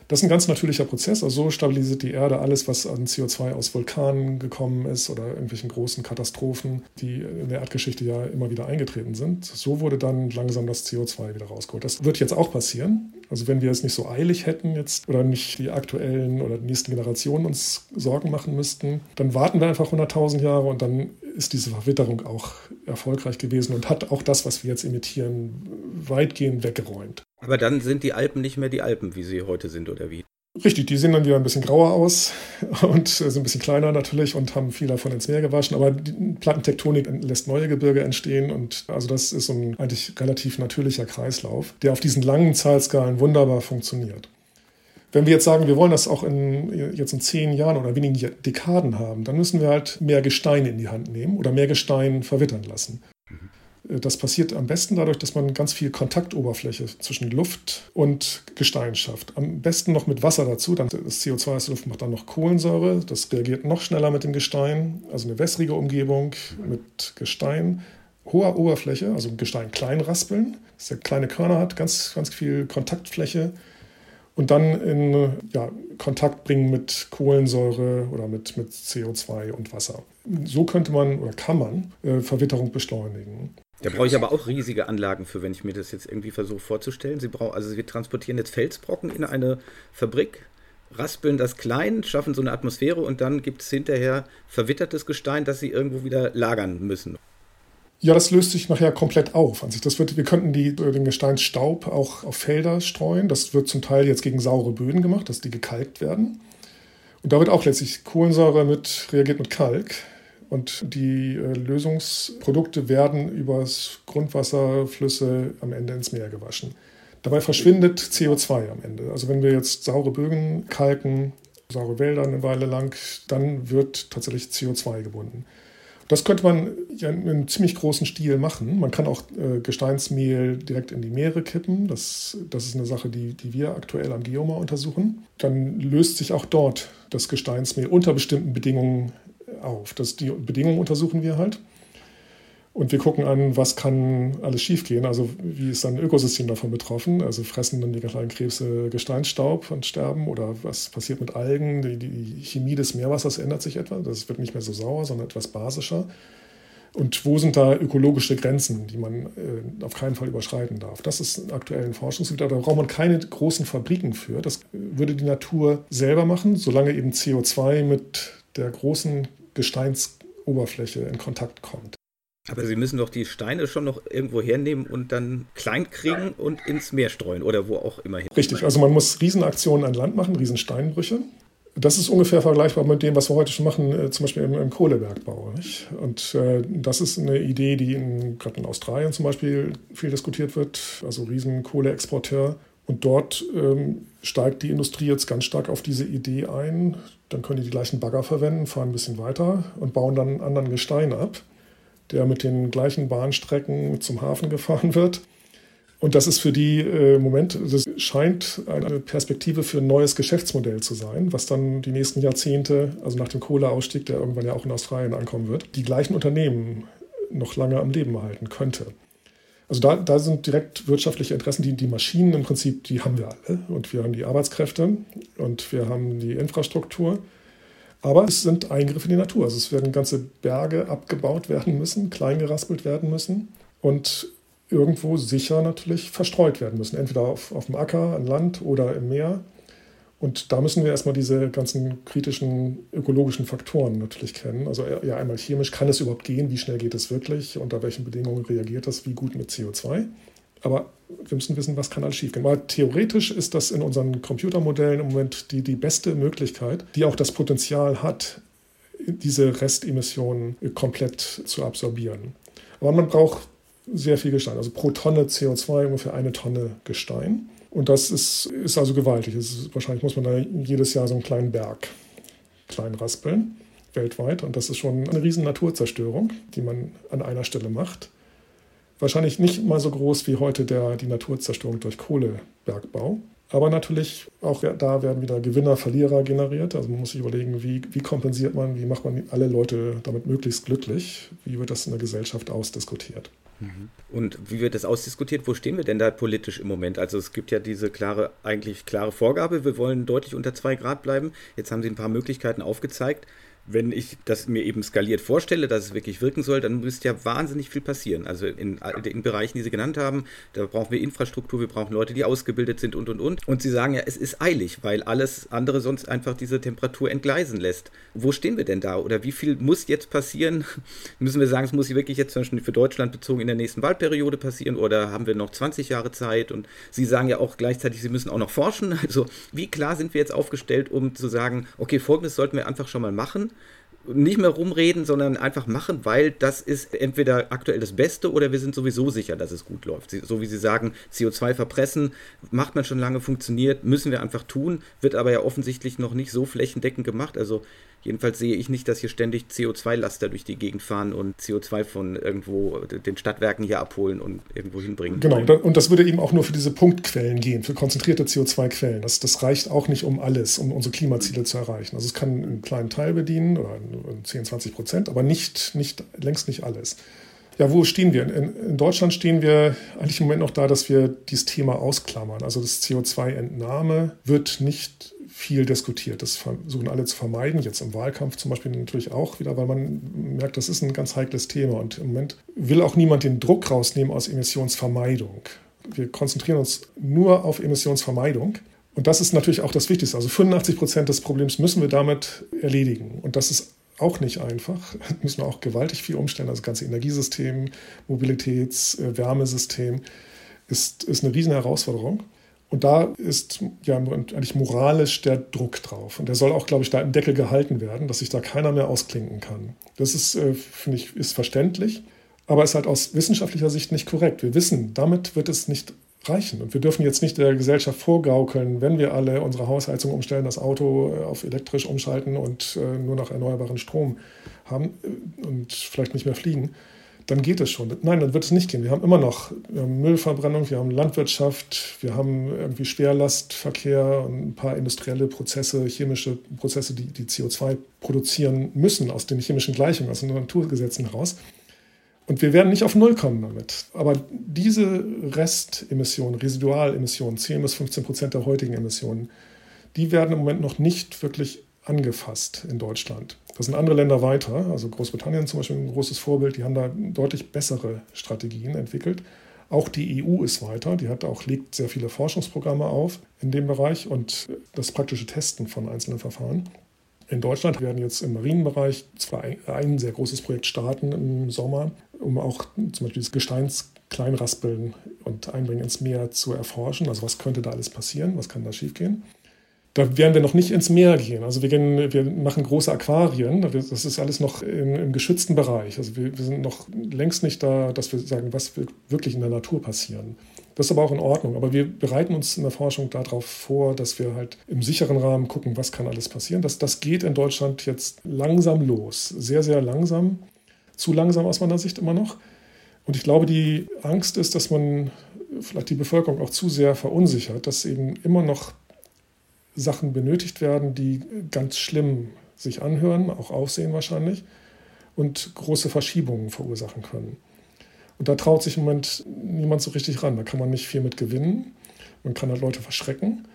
Das ist ein ganz natürlicher Prozess. Also so stabilisiert die Erde alles, was an CO2 aus Vulkanen gekommen ist oder irgendwelchen großen Katastrophen, die in der Erdgeschichte ja immer wieder eingetreten sind. So wurde dann langsam das CO2 wieder rausgeholt. Das wird jetzt auch passieren. Also wenn wir es nicht so eilig hätten jetzt oder nicht die aktuellen oder die nächsten Generationen uns Sorgen machen müssten, dann warten wir einfach 100.000 Jahre und dann ist diese Verwitterung auch erfolgreich gewesen und hat auch das, was wir jetzt emittieren, weitgehend weggeräumt. Aber dann sind die Alpen nicht mehr die Alpen, wie sie heute sind, oder wie? Richtig, die sehen dann wieder ein bisschen grauer aus <laughs> und sind ein bisschen kleiner natürlich und haben viel davon ins Meer gewaschen. Aber die Plattentektonik lässt neue Gebirge entstehen und also das ist ein eigentlich relativ natürlicher Kreislauf, der auf diesen langen Zahlskalen wunderbar funktioniert. Wenn wir jetzt sagen, wir wollen das auch in, jetzt in zehn Jahren oder wenigen Dekaden haben, dann müssen wir halt mehr Gestein in die Hand nehmen oder mehr Gestein verwittern lassen. Mhm. Das passiert am besten dadurch, dass man ganz viel Kontaktoberfläche zwischen Luft und Gestein schafft. Am besten noch mit Wasser dazu. Dann das CO2 aus der Luft macht dann noch Kohlensäure. Das reagiert noch schneller mit dem Gestein. Also eine wässrige Umgebung mit Gestein hoher Oberfläche, also Gestein klein raspeln, dass der kleine Körner hat, ganz, ganz viel Kontaktfläche und dann in ja, Kontakt bringen mit Kohlensäure oder mit, mit CO2 und Wasser. So könnte man oder kann man äh, Verwitterung beschleunigen. Da brauche ich aber auch riesige Anlagen für, wenn ich mir das jetzt irgendwie versuche vorzustellen. Sie brauchen, also wir transportieren jetzt Felsbrocken in eine Fabrik, raspeln das klein, schaffen so eine Atmosphäre und dann gibt es hinterher verwittertes Gestein, das sie irgendwo wieder lagern müssen. Ja, das löst sich nachher komplett auf. Also das wird, wir könnten die, den Gesteinsstaub auch auf Felder streuen. Das wird zum Teil jetzt gegen saure Böden gemacht, dass die gekalkt werden. Und da wird auch letztlich Kohlensäure mit, reagiert mit Kalk. Und die äh, Lösungsprodukte werden übers Grundwasser, Flüsse am Ende ins Meer gewaschen. Dabei verschwindet CO2 am Ende. Also wenn wir jetzt saure Bögen kalken, saure Wälder eine Weile lang, dann wird tatsächlich CO2 gebunden. Das könnte man ja in einem ziemlich großen Stil machen. Man kann auch äh, Gesteinsmehl direkt in die Meere kippen. Das, das ist eine Sache, die, die wir aktuell am Geomar untersuchen. Dann löst sich auch dort das Gesteinsmehl unter bestimmten Bedingungen auf. Das, die Bedingungen untersuchen wir halt. Und wir gucken an, was kann alles schiefgehen. Also wie ist ein Ökosystem davon betroffen? Also fressen dann die kleinen Krebse Gesteinsstaub und sterben? Oder was passiert mit Algen? Die, die Chemie des Meerwassers ändert sich etwa. Das wird nicht mehr so sauer, sondern etwas basischer. Und wo sind da ökologische Grenzen, die man äh, auf keinen Fall überschreiten darf? Das ist ein Forschungsgebiet. Da braucht man keine großen Fabriken für. Das würde die Natur selber machen, solange eben CO2 mit der großen Gesteinsoberfläche in Kontakt kommt. Aber Sie müssen doch die Steine schon noch irgendwo hernehmen und dann klein kriegen und ins Meer streuen oder wo auch immer hin. Richtig, also man muss Riesenaktionen an Land machen, Riesensteinbrüche. Das ist ungefähr vergleichbar mit dem, was wir heute schon machen, äh, zum Beispiel im, im Kohlebergbau. Nicht? Und äh, das ist eine Idee, die gerade in Australien zum Beispiel viel diskutiert wird, also Riesenkohleexporteur. Und dort ähm, steigt die Industrie jetzt ganz stark auf diese Idee ein. Dann können die die gleichen Bagger verwenden, fahren ein bisschen weiter und bauen dann anderen Gestein ab der mit den gleichen Bahnstrecken zum Hafen gefahren wird. Und das ist für die äh, Moment, das scheint eine Perspektive für ein neues Geschäftsmodell zu sein, was dann die nächsten Jahrzehnte, also nach dem Kohleausstieg, der irgendwann ja auch in Australien ankommen wird, die gleichen Unternehmen noch lange am Leben erhalten könnte. Also da, da sind direkt wirtschaftliche Interessen, die, die Maschinen im Prinzip, die haben wir alle. Und wir haben die Arbeitskräfte und wir haben die Infrastruktur. Aber es sind Eingriffe in die Natur. Also es werden ganze Berge abgebaut werden müssen, klein geraspelt werden müssen und irgendwo sicher natürlich verstreut werden müssen. Entweder auf, auf dem Acker, an Land oder im Meer. Und da müssen wir erstmal diese ganzen kritischen ökologischen Faktoren natürlich kennen. Also ja, einmal chemisch, kann es überhaupt gehen? Wie schnell geht es wirklich? Unter welchen Bedingungen reagiert das? Wie gut mit CO2? Aber wir müssen wissen, was kann alles schiefgehen. Weil theoretisch ist das in unseren Computermodellen im Moment die, die beste Möglichkeit, die auch das Potenzial hat, diese Restemissionen komplett zu absorbieren. Aber man braucht sehr viel Gestein. Also pro Tonne CO2 ungefähr eine Tonne Gestein. Und das ist, ist also gewaltig. Ist, wahrscheinlich muss man da jedes Jahr so einen kleinen Berg klein raspeln, weltweit. Und das ist schon eine riesen Naturzerstörung, die man an einer Stelle macht. Wahrscheinlich nicht mal so groß wie heute der, die Naturzerstörung durch Kohlebergbau. Aber natürlich, auch da werden wieder Gewinner, Verlierer generiert. Also man muss sich überlegen, wie, wie kompensiert man, wie macht man alle Leute damit möglichst glücklich, wie wird das in der Gesellschaft ausdiskutiert. Und wie wird das ausdiskutiert? Wo stehen wir denn da politisch im Moment? Also es gibt ja diese klare, eigentlich klare Vorgabe, wir wollen deutlich unter zwei Grad bleiben. Jetzt haben Sie ein paar Möglichkeiten aufgezeigt wenn ich das mir eben skaliert vorstelle, dass es wirklich wirken soll, dann müsste ja wahnsinnig viel passieren. Also in den Bereichen, die Sie genannt haben, da brauchen wir Infrastruktur, wir brauchen Leute, die ausgebildet sind und und und. Und Sie sagen ja, es ist eilig, weil alles andere sonst einfach diese Temperatur entgleisen lässt. Wo stehen wir denn da? Oder wie viel muss jetzt passieren? <laughs> Müssen wir sagen, es muss wirklich jetzt zum Beispiel für Deutschland bezogen in der nächsten Wahlperiode passieren oder haben wir noch 20 Jahre Zeit? Und Sie sagen ja auch gleichzeitig, Sie müssen auch noch forschen. <laughs> Also wie klar sind wir jetzt aufgestellt, um zu sagen, okay, folgendes sollten wir einfach schon mal machen nicht mehr rumreden, sondern einfach machen, weil das ist entweder aktuell das Beste oder wir sind sowieso sicher, dass es gut läuft. So wie Sie sagen, CO2 verpressen, macht man schon lange, funktioniert, müssen wir einfach tun, wird aber ja offensichtlich noch nicht so flächendeckend gemacht. Also Jedenfalls sehe ich nicht, dass hier ständig CO2-Laster durch die Gegend fahren und CO2 von irgendwo den Stadtwerken hier abholen und irgendwo hinbringen. Genau, und das würde eben auch nur für diese Punktquellen gehen, für konzentrierte CO2-Quellen. Das, das reicht auch nicht um alles, um unsere Klimaziele zu erreichen. Also es kann einen kleinen Teil bedienen oder 10, 20 Prozent, aber nicht, nicht, längst nicht alles. Ja, wo stehen wir? In, in, Deutschland stehen wir eigentlich im Moment noch da, dass wir dieses Thema ausklammern. Also das CO2-Entnahme wird nicht viel diskutiert. Das versuchen alle zu vermeiden, jetzt im Wahlkampf zum Beispiel natürlich auch wieder, weil man merkt, das ist ein ganz heikles Thema und im Moment will auch niemand den Druck rausnehmen aus Emissionsvermeidung. Wir konzentrieren uns nur auf Emissionsvermeidung. Und das ist natürlich auch das Wichtigste. Also 85 Prozent des Problems müssen wir damit erledigen. Und das ist auch nicht einfach. Da <laughs> müssen wir auch gewaltig viel umstellen. Also das ganze Energiesystem, Mobilitäts-, äh, Wärmesystem ist, ist eine riesen Herausforderung. Und da ist ja eigentlich moralisch der Druck drauf. Und der soll auch, glaube ich, da im Deckel gehalten werden, dass sich da keiner mehr ausklinken kann. Das ist, äh, finde ich, ist verständlich, aber ist halt aus wissenschaftlicher Sicht nicht korrekt. Wir wissen, damit wird es nicht reichen. Und wir dürfen jetzt nicht der Gesellschaft vorgaukeln, wenn wir alle unsere Hausheizung umstellen, das Auto äh, auf elektrisch umschalten und äh, nur noch erneuerbaren Strom haben und vielleicht nicht mehr fliegen dann geht es schon. Nein, dann wird es nicht gehen. Wir haben immer noch Müllverbrennung, wir haben Landwirtschaft, wir haben irgendwie Schwerlastverkehr und ein paar industrielle Prozesse, chemische Prozesse, die, die CO2 produzieren müssen aus den chemischen Gleichungen, aus den Naturgesetzen heraus. Und wir werden nicht auf Null kommen damit. Aber diese Restemissionen, Residualemissionen, 10 bis 15 Prozent der heutigen Emissionen, die werden im Moment noch nicht wirklich angefasst in Deutschland. Das sind andere Länder weiter, also Großbritannien zum Beispiel ein großes Vorbild, die haben da deutlich bessere Strategien entwickelt. Auch die EU ist weiter, die hat auch, legt sehr viele Forschungsprogramme auf in dem Bereich und das praktische Testen von einzelnen Verfahren. In Deutschland werden jetzt im Marienbereich zwar ein sehr großes Projekt starten im Sommer, um auch zum Beispiel das Gesteinskleinraspeln und Einbringen ins Meer zu erforschen. Also was könnte da alles passieren, was kann da schiefgehen? Da werden wir noch nicht ins Meer gehen. Also wir, gehen, wir machen große Aquarien. Das ist alles noch im, im geschützten Bereich. Also wir, wir, sind noch längst nicht da, dass wir sagen, was wirklich in der Natur passieren. Das ist aber auch in Ordnung. Aber wir bereiten uns in der Forschung darauf vor, dass wir halt im sicheren Rahmen gucken, was kann alles passieren. Das, das geht in Deutschland jetzt langsam los. Sehr, sehr langsam. Zu langsam aus meiner Sicht immer noch. Und ich glaube, die Angst ist, dass man vielleicht die Bevölkerung auch zu sehr verunsichert, dass eben immer noch Sachen benötigt werden, die ganz schlimm sich anhören, auch aussehen wahrscheinlich, und große Verschiebungen verursachen können. Und da traut sich im Moment niemand so richtig ran. Da kann man nicht viel mit gewinnen. Man kann halt Leute verschrecken.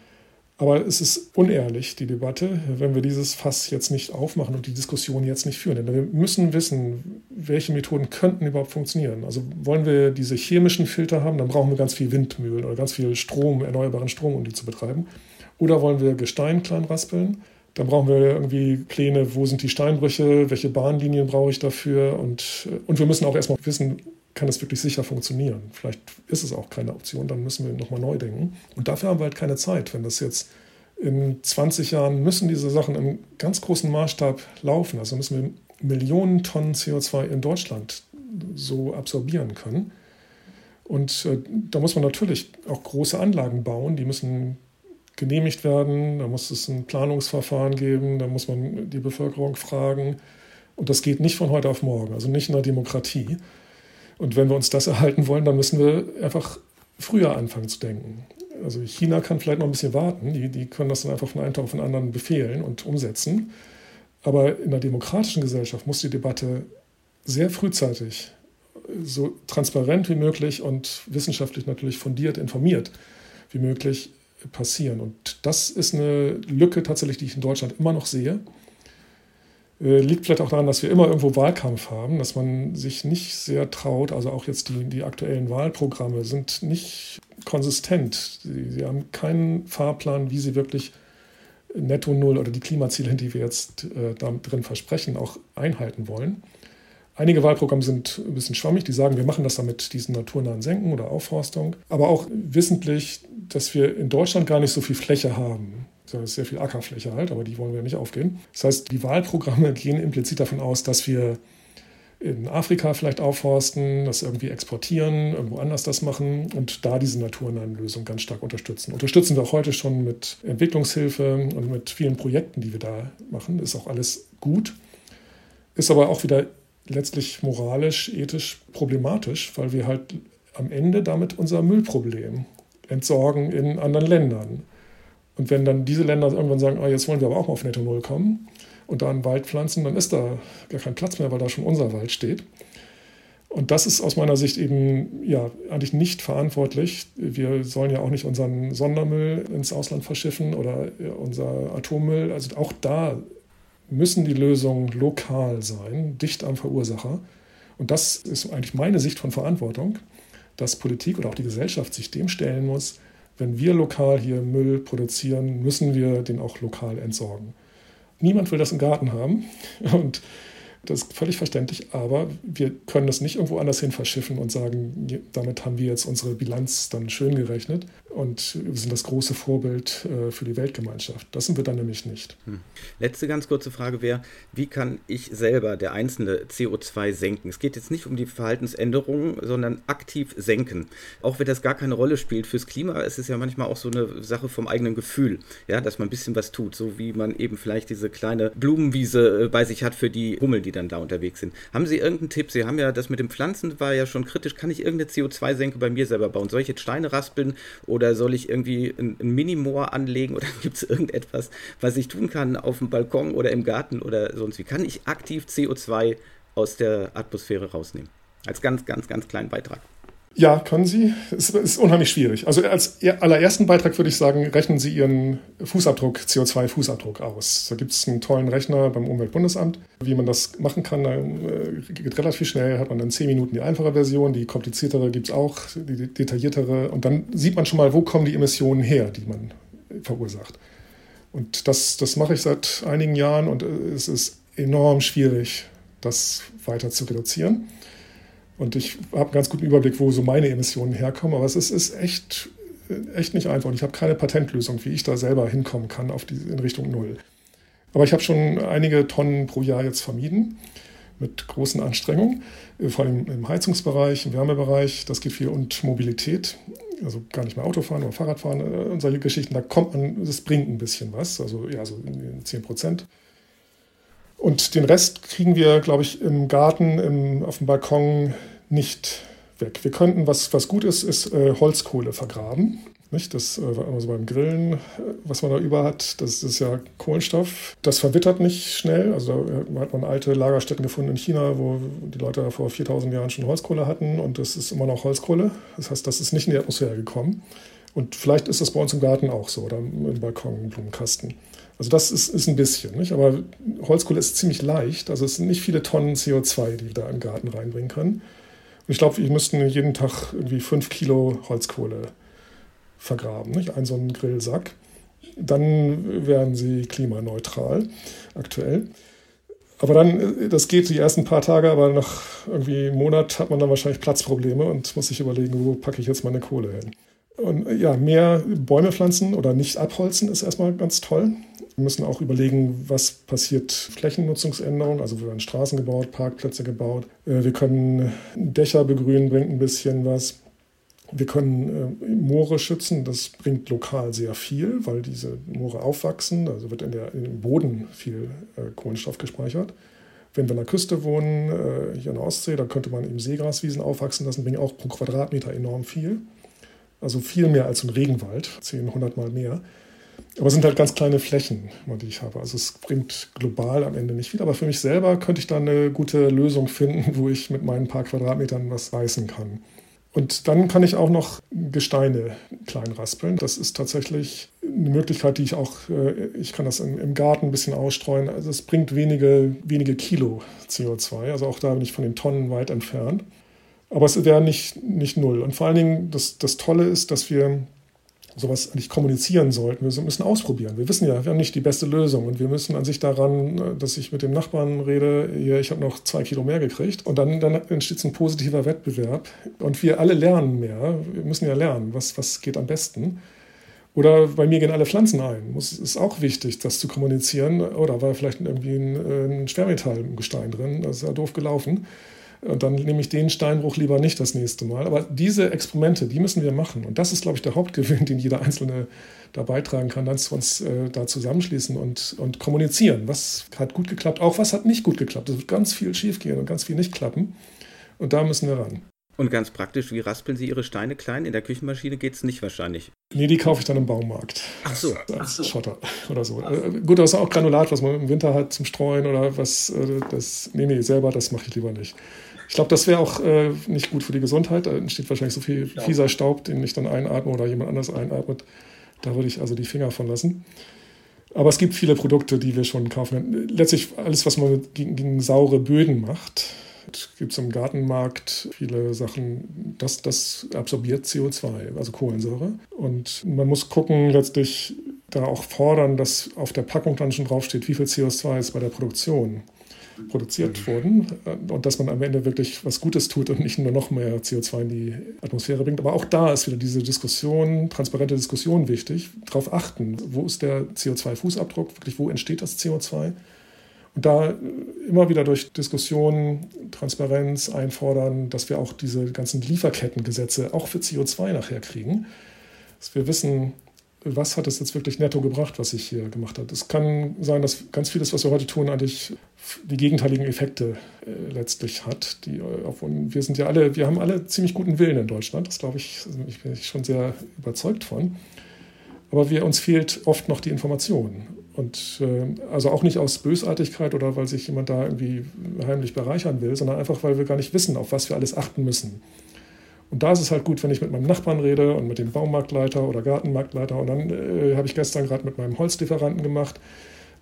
Aber es ist unehrlich, die Debatte, wenn wir dieses Fass jetzt nicht aufmachen und die Diskussion jetzt nicht führen. Denn wir müssen wissen, welche Methoden könnten überhaupt funktionieren. Also wollen wir diese chemischen Filter haben, dann brauchen wir ganz viel Windmühlen oder ganz viel Strom, erneuerbaren Strom, um die zu betreiben. Oder wollen wir Gestein klein raspeln? Dann brauchen wir irgendwie Pläne, wo sind die Steinbrüche, welche Bahnlinien brauche ich dafür und, und wir müssen auch erstmal wissen, kann es wirklich sicher funktionieren. Vielleicht ist es auch keine Option, dann müssen wir nochmal neu denken. Und dafür haben wir halt keine Zeit. Wenn das jetzt in 20 Jahren müssen diese Sachen im ganz großen Maßstab laufen. Also müssen wir Millionen Tonnen CO2 in Deutschland so absorbieren können. Und äh, da muss man natürlich auch große Anlagen bauen, die müssen genehmigt werden, da muss es ein Planungsverfahren geben, da muss man die Bevölkerung fragen. Und das geht nicht von heute auf morgen, also nicht in der Demokratie. Und wenn wir uns das erhalten wollen, dann müssen wir einfach früher anfangen zu denken. Also China kann vielleicht noch ein bisschen warten, die, die können das dann einfach von einem Tag auf den anderen befehlen und umsetzen. Aber in einer demokratischen Gesellschaft muss die Debatte sehr frühzeitig, so transparent wie möglich und wissenschaftlich natürlich fundiert informiert wie möglich passieren. Und das ist eine Lücke tatsächlich, die ich in Deutschland immer noch sehe. Äh, liegt vielleicht auch daran, dass wir immer irgendwo Wahlkampf haben, dass man sich nicht sehr traut. Also auch jetzt die, die aktuellen Wahlprogramme sind nicht konsistent. Sie, sie haben keinen Fahrplan, wie sie wirklich Netto Null oder die Klimaziele, die wir jetzt äh, da drin versprechen, auch einhalten wollen. Einige Wahlprogramme sind ein bisschen schwammig, die sagen, wir machen das damit diesen naturnahen Senken oder Aufforstung, aber auch wissentlich, dass wir in Deutschland gar nicht so viel Fläche haben. Das ist sehr viel Ackerfläche halt, aber die wollen wir nicht aufgehen. Das heißt, die Wahlprogramme <laughs> gehen implizit davon aus, dass wir in Afrika vielleicht aufforsten, das irgendwie exportieren, irgendwo anders das machen und da diese naturnahen Lösungen ganz stark unterstützen. Unterstützen wir auch heute schon mit Entwicklungshilfe und mit vielen Projekten, die wir da machen. Ist auch alles gut. Ist aber auch wieder letztlich moralisch, ethisch problematisch, weil wir halt am Ende damit unser Müllproblem entsorgen in anderen Ländern. Und wenn dann diese Länder irgendwann sagen, oh, jetzt wollen wir aber auch mal auf Netto Null kommen und da einen Wald pflanzen, dann ist da gar kein Platz mehr, weil da schon unser Wald steht. Und das ist aus meiner Sicht eben ja eigentlich nicht verantwortlich. Wir sollen ja auch nicht unseren Sondermüll ins Ausland verschiffen oder unser Atommüll. Also auch da müssen die Lösungen lokal sein, dicht am Verursacher. Und das ist eigentlich meine Sicht von Verantwortung, dass Politik oder auch die Gesellschaft sich dem stellen muss, wenn wir lokal hier Müll produzieren, müssen wir den auch lokal entsorgen. Niemand will das im Garten haben <laughs> und das ist völlig verständlich, aber wir können das nicht irgendwo anders hin verschiffen und sagen, damit haben wir jetzt unsere Bilanz dann schön gerechnet und wir sind das große Vorbild äh, für die Weltgemeinschaft. Das sind wir dann nämlich nicht. Hm. Letzte ganz kurze Frage wäre, wie kann ich selber, der Einzelne, CO2 senken? Es geht jetzt nicht um die Verhaltensänderungen, sondern aktiv senken. Auch wenn das gar keine Rolle spielt fürs Klima, es ist ja manchmal auch so eine Sache vom eigenen Gefühl, ja, dass man ein bisschen was tut, so wie man eben vielleicht diese kleine Blumenwiese äh, bei sich hat für die Hummel, die dann da unterwegs sind. Haben Sie irgendeinen Tipp? Sie haben ja das mit dem Pflanzen war ja schon kritisch. Kann ich irgendeine CO2-Senke bei mir selber bauen? Soll ich jetzt Steine raspeln oder oder soll ich irgendwie ein, ein Minimoor anlegen oder <laughs> gibt es irgendetwas, was ich tun kann auf dem Balkon oder im Garten oder sonst wie? Kann ich aktiv CO2 aus der Atmosphäre rausnehmen? Als ganz, ganz, ganz kleinen Beitrag. Ja, können Sie. Es ist unheimlich schwierig. Also als allerersten Beitrag würde ich sagen, rechnen Sie Ihren Fußabdruck, CO2-Fußabdruck aus. Da gibt es einen tollen Rechner beim Umweltbundesamt, wie man das machen kann. Äh, geht relativ schnell, hat man dann zehn Minuten die einfache Version, die kompliziertere gibt es auch, die detailliertere. Und dann sieht man schon mal, wo kommen die Emissionen her, die man verursacht. Und das, das mache ich seit einigen Jahren und es ist enorm schwierig, das weiter zu reduzieren. Und ich habe einen ganz guten Überblick, wo so meine Emissionen herkommen. Aber es ist, ist echt, echt nicht einfach. Und ich habe keine Patentlösung, wie ich da selber hinkommen kann auf die, in Richtung Null. Aber ich habe schon einige Tonnen pro Jahr jetzt vermieden mit großen Anstrengungen, vor allem im Heizungsbereich, im Wärmebereich, das geht viel und Mobilität, also gar nicht mehr Autofahren oder Fahrradfahren äh, und solche Geschichten, da kommt man, das bringt ein bisschen was, also ja, so 10 Prozent. Und den Rest kriegen wir, glaube ich, im Garten, im, auf dem Balkon nicht weg. Wir könnten, was, was gut ist, ist äh, Holzkohle vergraben. Nicht? Das äh, also beim Grillen, äh, was man da über hat, das ist ja Kohlenstoff. Das verwittert nicht schnell. Also da äh, hat man alte Lagerstätten gefunden in China, wo die Leute vor 4000 Jahren schon Holzkohle hatten und das ist immer noch Holzkohle. Das heißt, das ist nicht in die Atmosphäre gekommen. Und vielleicht ist das bei uns im Garten auch so oder im Balkon, im Blumenkasten. Also das ist, ist ein bisschen, nicht? aber Holzkohle ist ziemlich leicht. Also es sind nicht viele Tonnen CO2, die wir da im Garten reinbringen können. Und ich glaube, wir müssten jeden Tag irgendwie fünf Kilo Holzkohle vergraben, nicht? ein so einen Grillsack. Dann wären sie klimaneutral aktuell. Aber dann, das geht die ersten paar Tage, aber nach irgendwie einem Monat hat man dann wahrscheinlich Platzprobleme und muss sich überlegen, wo packe ich jetzt meine Kohle hin. Und ja, mehr Bäume pflanzen oder nicht abholzen ist erstmal ganz toll. Wir müssen auch überlegen, was passiert Flächennutzungsänderungen. Also werden Straßen gebaut, Parkplätze gebaut. Äh, wir können Dächer begrünen, bringt ein bisschen was. Wir können äh, Moore schützen, das bringt lokal sehr viel, weil diese Moore aufwachsen, also wird in der, im Boden viel äh, Kohlenstoff gespeichert. Wenn wir an der Küste wohnen, äh, hier in der Ostsee, da könnte man eben Seegraswiesen aufwachsen lassen, bringen auch pro Quadratmeter enorm viel. Also viel mehr als ein Regenwald, 10, 100 Mal mehr. Aber es sind halt ganz kleine Flächen, die ich habe. Also es bringt global am Ende nicht viel. Aber für mich selber könnte ich da eine gute Lösung finden, wo ich mit meinen paar Quadratmetern was reißen kann. Und dann kann ich auch noch Gesteine klein raspeln. Das ist tatsächlich eine Möglichkeit, die ich auch, äh, ich kann das im Garten ein bisschen ausstreuen. Also es bringt wenige, wenige Kilo CO2. Also auch da bin ich von den Tonnen weit entfernt. Aber es wäre nicht, nicht null. Und vor allen Dingen, das, das Tolle ist, dass wir sowas eigentlich kommunizieren sollten. Wir müssen ausprobieren. Wir wissen ja, wir haben nicht die beste Lösung und wir müssen an sich daran, dass ich mit dem Nachbarn rede, hier, ich habe noch zwei Kilo mehr gekriegt und dann, dann entsteht ein positiver Wettbewerb und wir alle lernen mehr. Wir müssen ja lernen, was, was geht am besten. Oder bei mir gehen alle Pflanzen ein. Es ist auch wichtig, das zu kommunizieren. Oder war vielleicht irgendwie ein, ein Schwermetall im Gestein drin. Das ist ja doof gelaufen. Und dann nehme ich den Steinbruch lieber nicht das nächste Mal. Aber diese Experimente, die müssen wir machen. Und das ist, glaube ich, der Hauptgewinn, <laughs> den jeder Einzelne da beitragen kann, dass wir uns äh, da zusammenschließen und, und kommunizieren. Was hat gut geklappt, auch was hat nicht gut geklappt. Es wird ganz viel schiefgehen und ganz viel nicht klappen. Und da müssen wir ran. Und ganz praktisch, wie raspeln Sie Ihre Steine klein? In der Küchenmaschine geht es nicht wahrscheinlich. Nee, die kaufe ich dann im Baumarkt. Ach so. Als so. Schotter <laughs> oder so. Äh, gut, das ist auch Granulat, was man im Winter hat zum Streuen oder was. Äh, das, nee, nee, selber, das mache ich lieber nicht. Ich glaube, das wäre auch äh, nicht gut für die Gesundheit. Da entsteht wahrscheinlich so viel ja. fieser Staub, den ich dann einatme oder jemand anders einatmet. Da würde ich also die Finger von lassen. Aber es gibt viele Produkte, die wir schon kaufen. Letztlich alles, was man gegen, gegen saure Böden macht, gibt es im Gartenmarkt viele Sachen, das, das absorbiert CO2, also Kohlensäure. Und man muss gucken, letztlich da auch fordern, dass auf der Packung dann schon draufsteht, wie viel CO2 ist bei der Produktion produziert mhm. wurden äh, und dass man am Ende wirklich was Gutes tut und nicht nur noch mehr CO2 in die Atmosphäre bringt. Aber auch da ist wieder diese Diskussion, transparente Diskussion wichtig. Darauf achten, wo ist der CO2-Fußabdruck, wirklich wo entsteht das CO2? Und da immer wieder durch Diskussionen, Transparenz einfordern, dass wir auch diese ganzen Lieferkettengesetze auch für CO2 nachher kriegen. Dass wir wissen, was hat es jetzt wirklich netto gebracht, was ich hier gemacht habe. Es kann sein, dass ganz vieles, was wir heute tun, eigentlich die gegenteiligen Effekte äh, letztlich hat. Die, äh, wir sind ja alle, wir haben alle ziemlich guten Willen in Deutschland. Das glaube ich, also ich bin schon sehr überzeugt von. Aber wir, uns fehlt oft noch die Information. Und äh, also auch nicht aus Bösartigkeit oder weil sich jemand da irgendwie heimlich bereichern will, sondern einfach, weil wir gar nicht wissen, auf was wir alles achten müssen. Und da ist es halt gut, wenn ich mit meinem Nachbarn rede und mit dem Baumarktleiter oder Gartenmarktleiter. Und dann äh, habe ich gestern gerade mit meinem Holzlieferanten gemacht.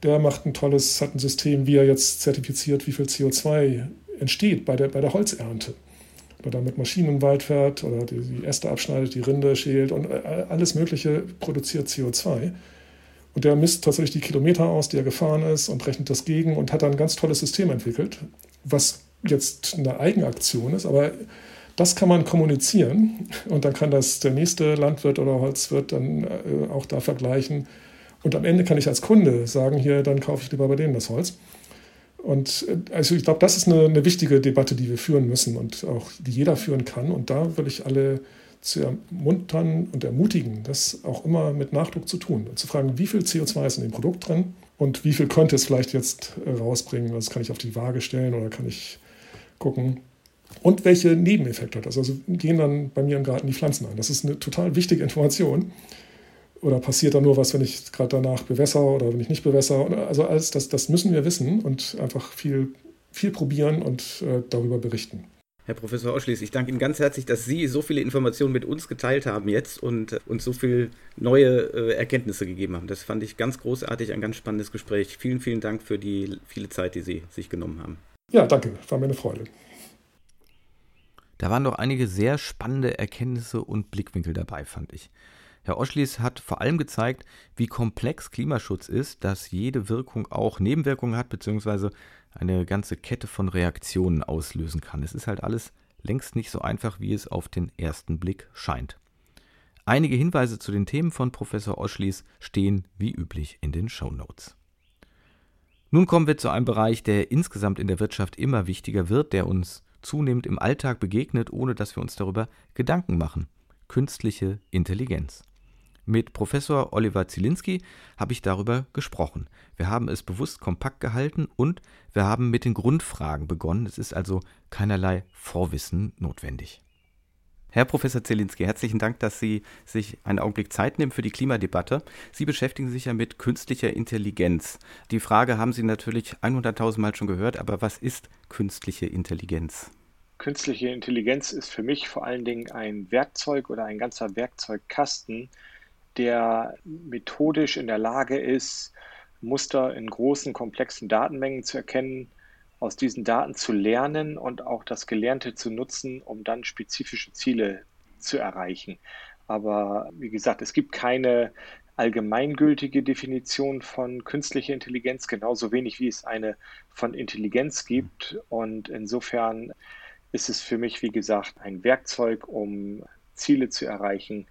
Der macht ein tolles, hat ein System, wie er jetzt zertifiziert, wie viel CO2 entsteht bei der, bei der Holzernte. Oder mit Maschinen im Wald fährt oder die, die Äste abschneidet, die Rinde schält und äh, alles Mögliche produziert CO2. Und der misst tatsächlich die Kilometer aus, die er gefahren ist und rechnet das gegen und hat dann ein ganz tolles System entwickelt, was jetzt eine Eigenaktion ist, aber das kann man kommunizieren und dann kann das der nächste Landwirt oder Holzwirt dann äh, auch da vergleichen. Und am Ende kann ich als Kunde sagen, hier, dann kaufe ich lieber bei denen das Holz. Und äh, also ich glaube, das ist eine, eine, wichtige Debatte, die wir führen müssen und auch die jeder führen kann. Und da will ich alle zu ermuntern und ermutigen, das auch immer mit Nachdruck zu tun und zu fragen, wie viel CO2 ist in dem Produkt drin und wie viel könnte es vielleicht jetzt äh, rausbringen. Das kann ich auf die Waage stellen oder kann ich gucken, und welche Nebeneffekte hat das. Also gehen dann bei mir im Garten die Pflanzen an. Das ist eine total wichtige Information. Oder passiert da nur was, wenn ich gerade danach bewässer oder wenn ich nicht bewässer? Also alles, das, das müssen wir wissen und einfach viel, viel probieren und äh, darüber berichten. Herr Professor Oschlies, ich danke Ihnen ganz herzlich, dass Sie so viele Informationen mit uns geteilt haben jetzt und äh, uns so viele neue äh, Erkenntnisse gegeben haben. Das fand ich ganz großartig, ein ganz spannendes Gespräch. Vielen, vielen Dank für die viele Zeit, die Sie sich genommen haben. Ja, danke. War mir eine Freude. Da waren doch einige sehr spannende Erkenntnisse und Blickwinkel dabei, fand ich. Herr Oschlies hat vor allem gezeigt, wie komplex Klimaschutz ist, dass jede Wirkung auch Nebenwirkungen hat, beziehungsweise eine ganze Kette von Reaktionen auslösen kann. Es ist halt alles längst nicht so einfach, wie es auf den ersten Blick scheint. Einige Hinweise zu den Themen von Professor Oschlies stehen wie üblich in den Show Notes. Nun kommen wir zu einem Bereich, der insgesamt in der Wirtschaft immer wichtiger wird, der uns zunehmend im Alltag begegnet, ohne dass wir uns darüber Gedanken machen. künstliche Intelligenz. Mit Professor Oliver Zielinski habe ich darüber gesprochen. Wir haben es bewusst kompakt gehalten und wir haben mit den Grundfragen begonnen. Es ist also keinerlei Vorwissen notwendig. Herr Professor Zielinski, herzlichen Dank, dass Sie sich einen Augenblick Zeit nehmen für die Klimadebatte. Sie beschäftigen sich ja mit künstlicher Intelligenz. Die Frage haben Sie natürlich 100.000 Mal schon gehört, aber was ist künstliche Intelligenz? Künstliche Intelligenz ist für mich vor allen Dingen ein Werkzeug oder ein ganzer Werkzeugkasten, der methodisch in der Lage ist, Muster in großen, komplexen Datenmengen zu erkennen, aus diesen Daten zu lernen und auch das Gelernte zu nutzen, um dann spezifische Ziele zu erreichen. Aber wie gesagt, es gibt keine allgemeingültige Definition von künstlicher Intelligenz, genauso wenig wie es eine von Intelligenz gibt. Und insofern ist es für mich, wie gesagt, ein Werkzeug, um Ziele zu erreichen,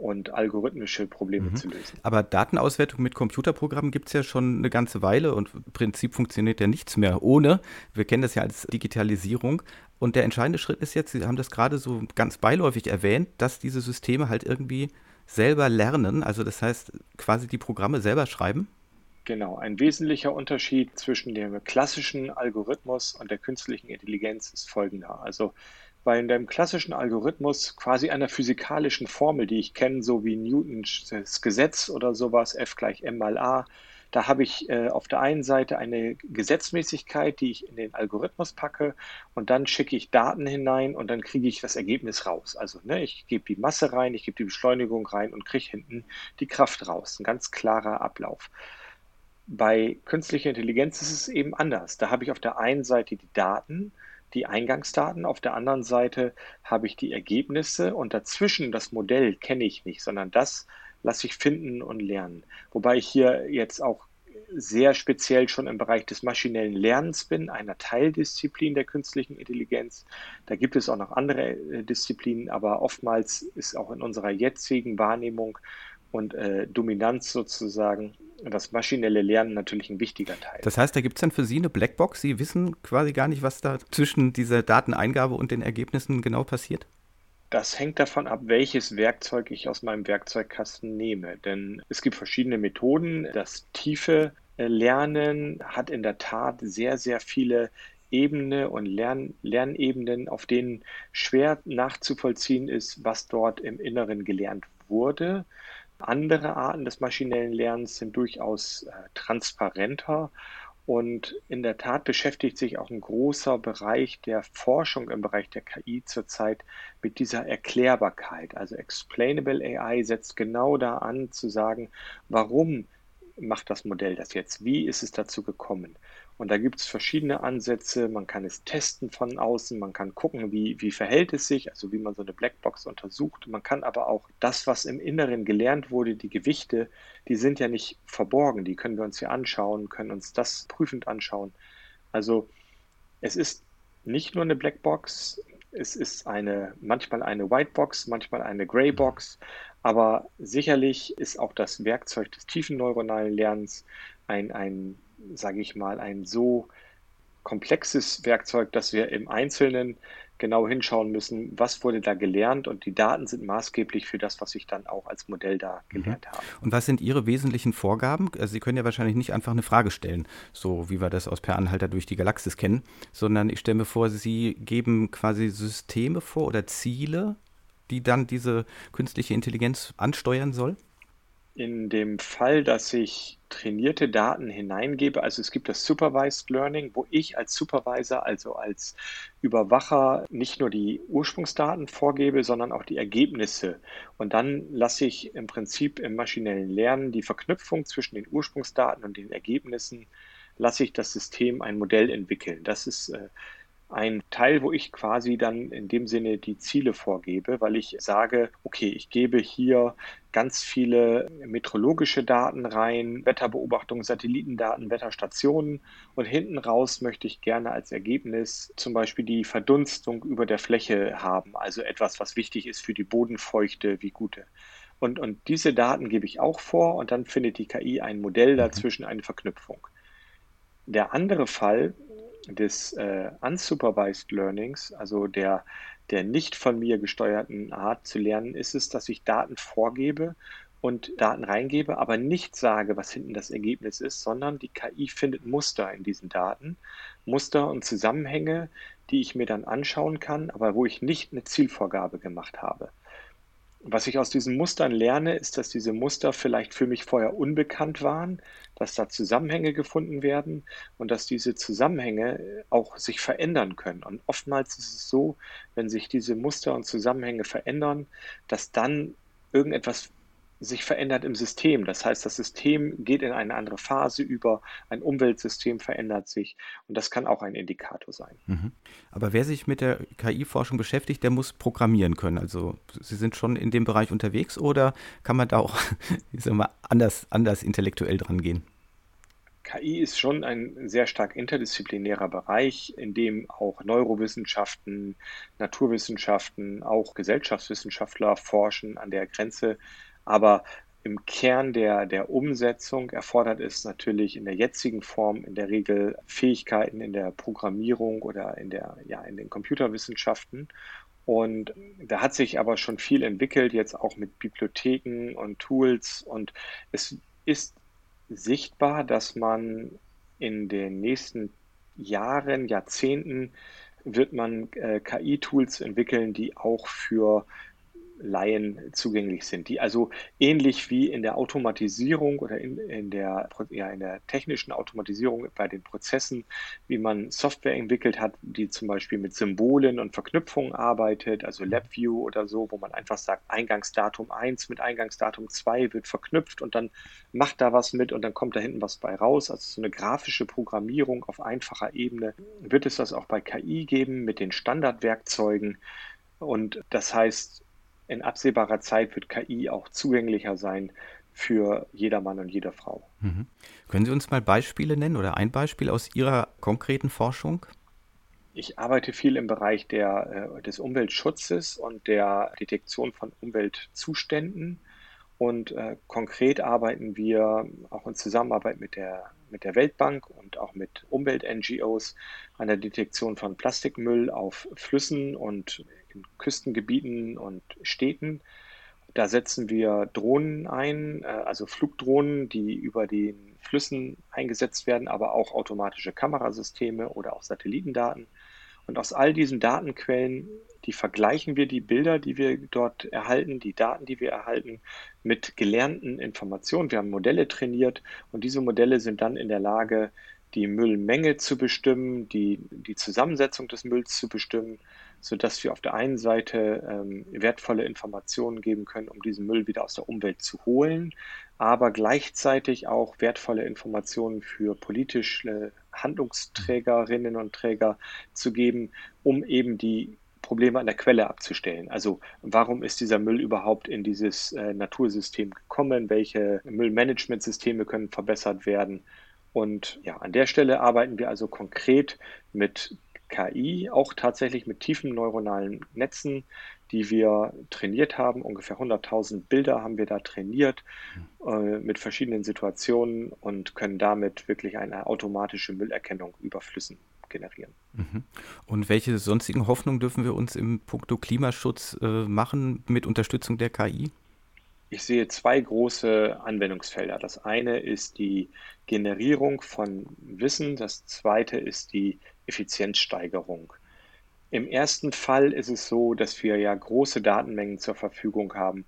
und algorithmische Probleme mhm. zu lösen. Aber Datenauswertung mit Computerprogrammen gibt es ja schon eine ganze Weile und im Prinzip funktioniert ja nichts mehr ohne. Wir kennen das ja als Digitalisierung. Und der entscheidende Schritt ist jetzt, Sie haben das gerade so ganz beiläufig erwähnt, dass diese Systeme halt irgendwie selber lernen, also das heißt quasi die Programme selber schreiben. Genau, ein wesentlicher Unterschied zwischen dem klassischen Algorithmus und der künstlichen Intelligenz ist folgender. Also bei einem klassischen Algorithmus quasi einer physikalischen Formel, die ich kenne, so wie Newtons Gesetz oder sowas, F gleich m mal a, da habe ich äh, auf der einen Seite eine Gesetzmäßigkeit, die ich in den Algorithmus packe und dann schicke ich Daten hinein und dann kriege ich das Ergebnis raus. Also ne, ich gebe die Masse rein, ich gebe die Beschleunigung rein und kriege hinten die Kraft raus. Ein ganz klarer Ablauf. Bei künstlicher Intelligenz ist es eben anders. Da habe ich auf der einen Seite die Daten, die Eingangsdaten, auf der anderen Seite habe ich die Ergebnisse und dazwischen das Modell kenne ich nicht, sondern das lasse ich finden und lernen. Wobei ich hier jetzt auch sehr speziell schon im Bereich des maschinellen Lernens bin, einer Teildisziplin der künstlichen Intelligenz. Da gibt es auch noch andere äh, Disziplinen, aber oftmals ist auch in unserer jetzigen Wahrnehmung und äh, Dominanz sozusagen das maschinelle Lernen natürlich ein wichtiger Teil. Das heißt, da gibt es dann für Sie eine Blackbox. Sie wissen quasi gar nicht, was da zwischen dieser Dateneingabe und den Ergebnissen genau passiert? Das hängt davon ab, welches Werkzeug ich aus meinem Werkzeugkasten nehme. Denn es gibt verschiedene Methoden. Das tiefe äh, Lernen hat in der Tat sehr, sehr viele Ebene und Lern Lernebenen, auf denen schwer nachzuvollziehen ist, was dort im Inneren gelernt wurde. Andere Arten des maschinellen Lernens sind durchaus äh, transparenter und in der Tat beschäftigt sich auch ein großer Bereich der Forschung im Bereich der KI zurzeit mit dieser Erklärbarkeit. Also Explainable AI setzt genau da an zu sagen, warum macht das Modell das jetzt? Wie ist es dazu gekommen? Und da gibt es verschiedene Ansätze. Man kann es testen von außen, man kann gucken, wie, wie verhält es sich, also wie man so eine Blackbox untersucht. Man kann aber auch das, was im Inneren gelernt wurde, die Gewichte, die sind ja nicht verborgen, die können wir uns hier anschauen, können uns das prüfend anschauen. Also es ist nicht nur eine Blackbox, es ist eine, manchmal eine Whitebox, manchmal eine Graybox, aber sicherlich ist auch das Werkzeug des tiefen neuronalen Lernens ein, ein sage ich mal, ein so komplexes Werkzeug, dass wir im Einzelnen genau hinschauen müssen, was wurde da gelernt und die Daten sind maßgeblich für das, was ich dann auch als Modell da mhm. gelernt mhm. habe. Und was sind Ihre wesentlichen Vorgaben? Also Sie können ja wahrscheinlich nicht einfach eine Frage stellen, so wie wir das aus Per Anhalter durch die Galaxis kennen, sondern ich stelle mir vor, Sie geben quasi Systeme vor oder Ziele, die dann diese künstliche Intelligenz ansteuern soll? In dem Fall, dass ich trainierte Daten hineingebe, also es gibt das Supervised Learning, wo ich als Supervisor, also als Überwacher, nicht nur die Ursprungsdaten vorgebe, sondern auch die Ergebnisse. Und dann lasse ich im Prinzip im maschinellen Lernen die Verknüpfung zwischen den Ursprungsdaten und den Ergebnissen, lasse ich das System ein Modell entwickeln. Das ist äh, ein Teil, wo ich quasi dann in dem Sinne die Ziele vorgebe, weil ich sage, okay, ich gebe hier ganz viele meteorologische Daten rein, Wetterbeobachtung, Satellitendaten, Wetterstationen und hinten raus möchte ich gerne als Ergebnis zum Beispiel die Verdunstung über der Fläche haben, also etwas, was wichtig ist für die Bodenfeuchte wie gute. Und, und diese Daten gebe ich auch vor und dann findet die KI ein Modell mhm. dazwischen, eine Verknüpfung. Der andere Fall des äh, Unsupervised Learnings, also der, der nicht von mir gesteuerten Art zu lernen ist es, dass ich Daten vorgebe und Daten reingebe, aber nicht sage, was hinten das Ergebnis ist, sondern die KI findet Muster in diesen Daten, Muster und Zusammenhänge, die ich mir dann anschauen kann, aber wo ich nicht eine Zielvorgabe gemacht habe. Was ich aus diesen Mustern lerne, ist, dass diese Muster vielleicht für mich vorher unbekannt waren, dass da Zusammenhänge gefunden werden und dass diese Zusammenhänge auch sich verändern können. Und oftmals ist es so, wenn sich diese Muster und Zusammenhänge verändern, dass dann irgendetwas sich verändert im System. Das heißt, das System geht in eine andere Phase über, ein Umweltsystem verändert sich und das kann auch ein Indikator sein. Mhm. Aber wer sich mit der KI-Forschung beschäftigt, der muss programmieren können. Also Sie sind schon in dem Bereich unterwegs oder kann man da auch <laughs> ich sag mal, anders, anders intellektuell dran gehen? KI ist schon ein sehr stark interdisziplinärer Bereich, in dem auch Neurowissenschaften, Naturwissenschaften, auch Gesellschaftswissenschaftler forschen an der Grenze aber im Kern der, der Umsetzung erfordert es natürlich in der jetzigen Form in der Regel Fähigkeiten in der Programmierung oder in, der, ja, in den Computerwissenschaften. Und da hat sich aber schon viel entwickelt, jetzt auch mit Bibliotheken und Tools. Und es ist sichtbar, dass man in den nächsten Jahren, Jahrzehnten wird man äh, KI-Tools entwickeln, die auch für Laien zugänglich sind, die also ähnlich wie in der Automatisierung oder in, in, der, ja, in der technischen Automatisierung bei den Prozessen, wie man Software entwickelt hat, die zum Beispiel mit Symbolen und Verknüpfungen arbeitet, also LabVIEW oder so, wo man einfach sagt, Eingangsdatum 1 mit Eingangsdatum 2 wird verknüpft und dann macht da was mit und dann kommt da hinten was bei raus. Also so eine grafische Programmierung auf einfacher Ebene. Wird es das auch bei KI geben mit den Standardwerkzeugen? Und das heißt, in absehbarer Zeit wird KI auch zugänglicher sein für jeder Mann und jede Frau. Mhm. Können Sie uns mal Beispiele nennen oder ein Beispiel aus Ihrer konkreten Forschung? Ich arbeite viel im Bereich der, äh, des Umweltschutzes und der Detektion von Umweltzuständen. Und äh, konkret arbeiten wir auch in Zusammenarbeit mit der, mit der Weltbank und auch mit Umwelt-NGOs an der Detektion von Plastikmüll auf Flüssen und in Küstengebieten und Städten. Da setzen wir Drohnen ein, äh, also Flugdrohnen, die über den Flüssen eingesetzt werden, aber auch automatische Kamerasysteme oder auch Satellitendaten. Und aus all diesen Datenquellen, die vergleichen wir die Bilder, die wir dort erhalten, die Daten, die wir erhalten, mit gelernten Informationen. Wir haben Modelle trainiert und diese Modelle sind dann in der Lage, die Müllmenge zu bestimmen, die, die Zusammensetzung des Mülls zu bestimmen sodass wir auf der einen Seite ähm, wertvolle Informationen geben können, um diesen Müll wieder aus der Umwelt zu holen, aber gleichzeitig auch wertvolle Informationen für politische Handlungsträgerinnen und Träger zu geben, um eben die Probleme an der Quelle abzustellen. Also warum ist dieser Müll überhaupt in dieses äh, Natursystem gekommen? Welche Müllmanagementsysteme können verbessert werden? Und ja, an der Stelle arbeiten wir also konkret mit KI, auch tatsächlich mit tiefen neuronalen Netzen, die wir trainiert haben. Ungefähr 100.000 Bilder haben wir da trainiert äh, mit verschiedenen Situationen und können damit wirklich eine automatische Müllerkennung über Flüssen generieren. Mhm. Und welche sonstigen Hoffnungen dürfen wir uns im Punkto Klimaschutz äh, machen mit Unterstützung der KI? Ich sehe zwei große Anwendungsfelder. Das eine ist die Generierung von Wissen, das zweite ist die Effizienzsteigerung. Im ersten Fall ist es so, dass wir ja große Datenmengen zur Verfügung haben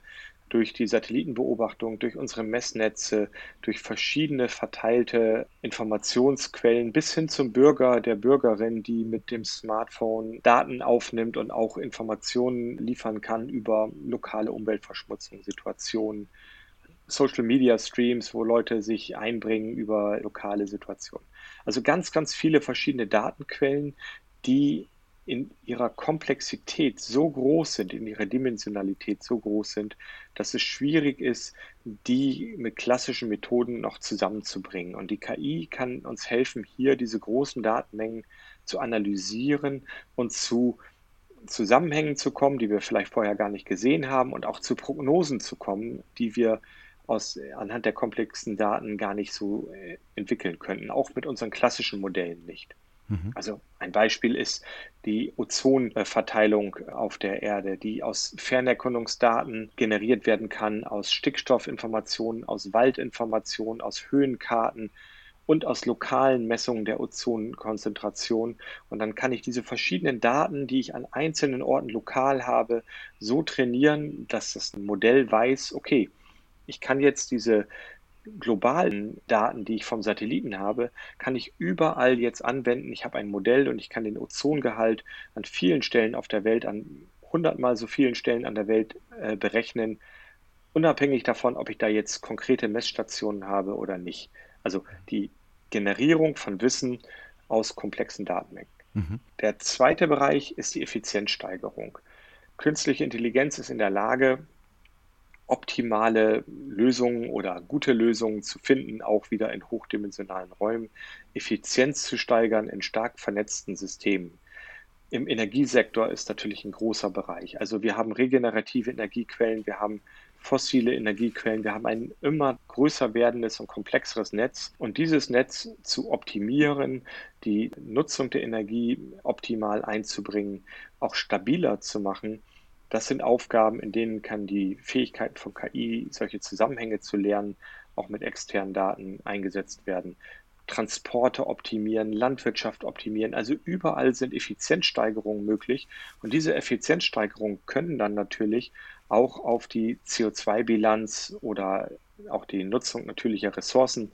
durch die Satellitenbeobachtung, durch unsere Messnetze, durch verschiedene verteilte Informationsquellen bis hin zum Bürger, der Bürgerin, die mit dem Smartphone Daten aufnimmt und auch Informationen liefern kann über lokale Umweltverschmutzung, Situationen, Social Media Streams, wo Leute sich einbringen über lokale Situationen. Also ganz, ganz viele verschiedene Datenquellen, die in ihrer Komplexität so groß sind, in ihrer Dimensionalität so groß sind, dass es schwierig ist, die mit klassischen Methoden noch zusammenzubringen. Und die KI kann uns helfen, hier diese großen Datenmengen zu analysieren und zu Zusammenhängen zu kommen, die wir vielleicht vorher gar nicht gesehen haben und auch zu Prognosen zu kommen, die wir aus, anhand der komplexen Daten gar nicht so äh, entwickeln könnten, auch mit unseren klassischen Modellen nicht. Mhm. Also ein Beispiel ist die Ozonverteilung auf der Erde, die aus Fernerkundungsdaten generiert werden kann, aus Stickstoffinformationen, aus Waldinformationen, aus Höhenkarten und aus lokalen Messungen der Ozonkonzentration. Und dann kann ich diese verschiedenen Daten, die ich an einzelnen Orten lokal habe, so trainieren, dass das Modell weiß, okay, ich kann jetzt diese globalen Daten, die ich vom Satelliten habe, kann ich überall jetzt anwenden. Ich habe ein Modell und ich kann den Ozongehalt an vielen Stellen auf der Welt, an hundertmal so vielen Stellen an der Welt äh, berechnen, unabhängig davon, ob ich da jetzt konkrete Messstationen habe oder nicht. Also die Generierung von Wissen aus komplexen Datenmengen. Mhm. Der zweite Bereich ist die Effizienzsteigerung. Künstliche Intelligenz ist in der Lage, optimale Lösungen oder gute Lösungen zu finden, auch wieder in hochdimensionalen Räumen, Effizienz zu steigern in stark vernetzten Systemen. Im Energiesektor ist natürlich ein großer Bereich. Also wir haben regenerative Energiequellen, wir haben fossile Energiequellen, wir haben ein immer größer werdendes und komplexeres Netz. Und dieses Netz zu optimieren, die Nutzung der Energie optimal einzubringen, auch stabiler zu machen, das sind Aufgaben, in denen kann die Fähigkeiten von KI, solche Zusammenhänge zu lernen, auch mit externen Daten eingesetzt werden. Transporte optimieren, Landwirtschaft optimieren. Also überall sind Effizienzsteigerungen möglich. Und diese Effizienzsteigerungen können dann natürlich auch auf die CO2-Bilanz oder auch die Nutzung natürlicher Ressourcen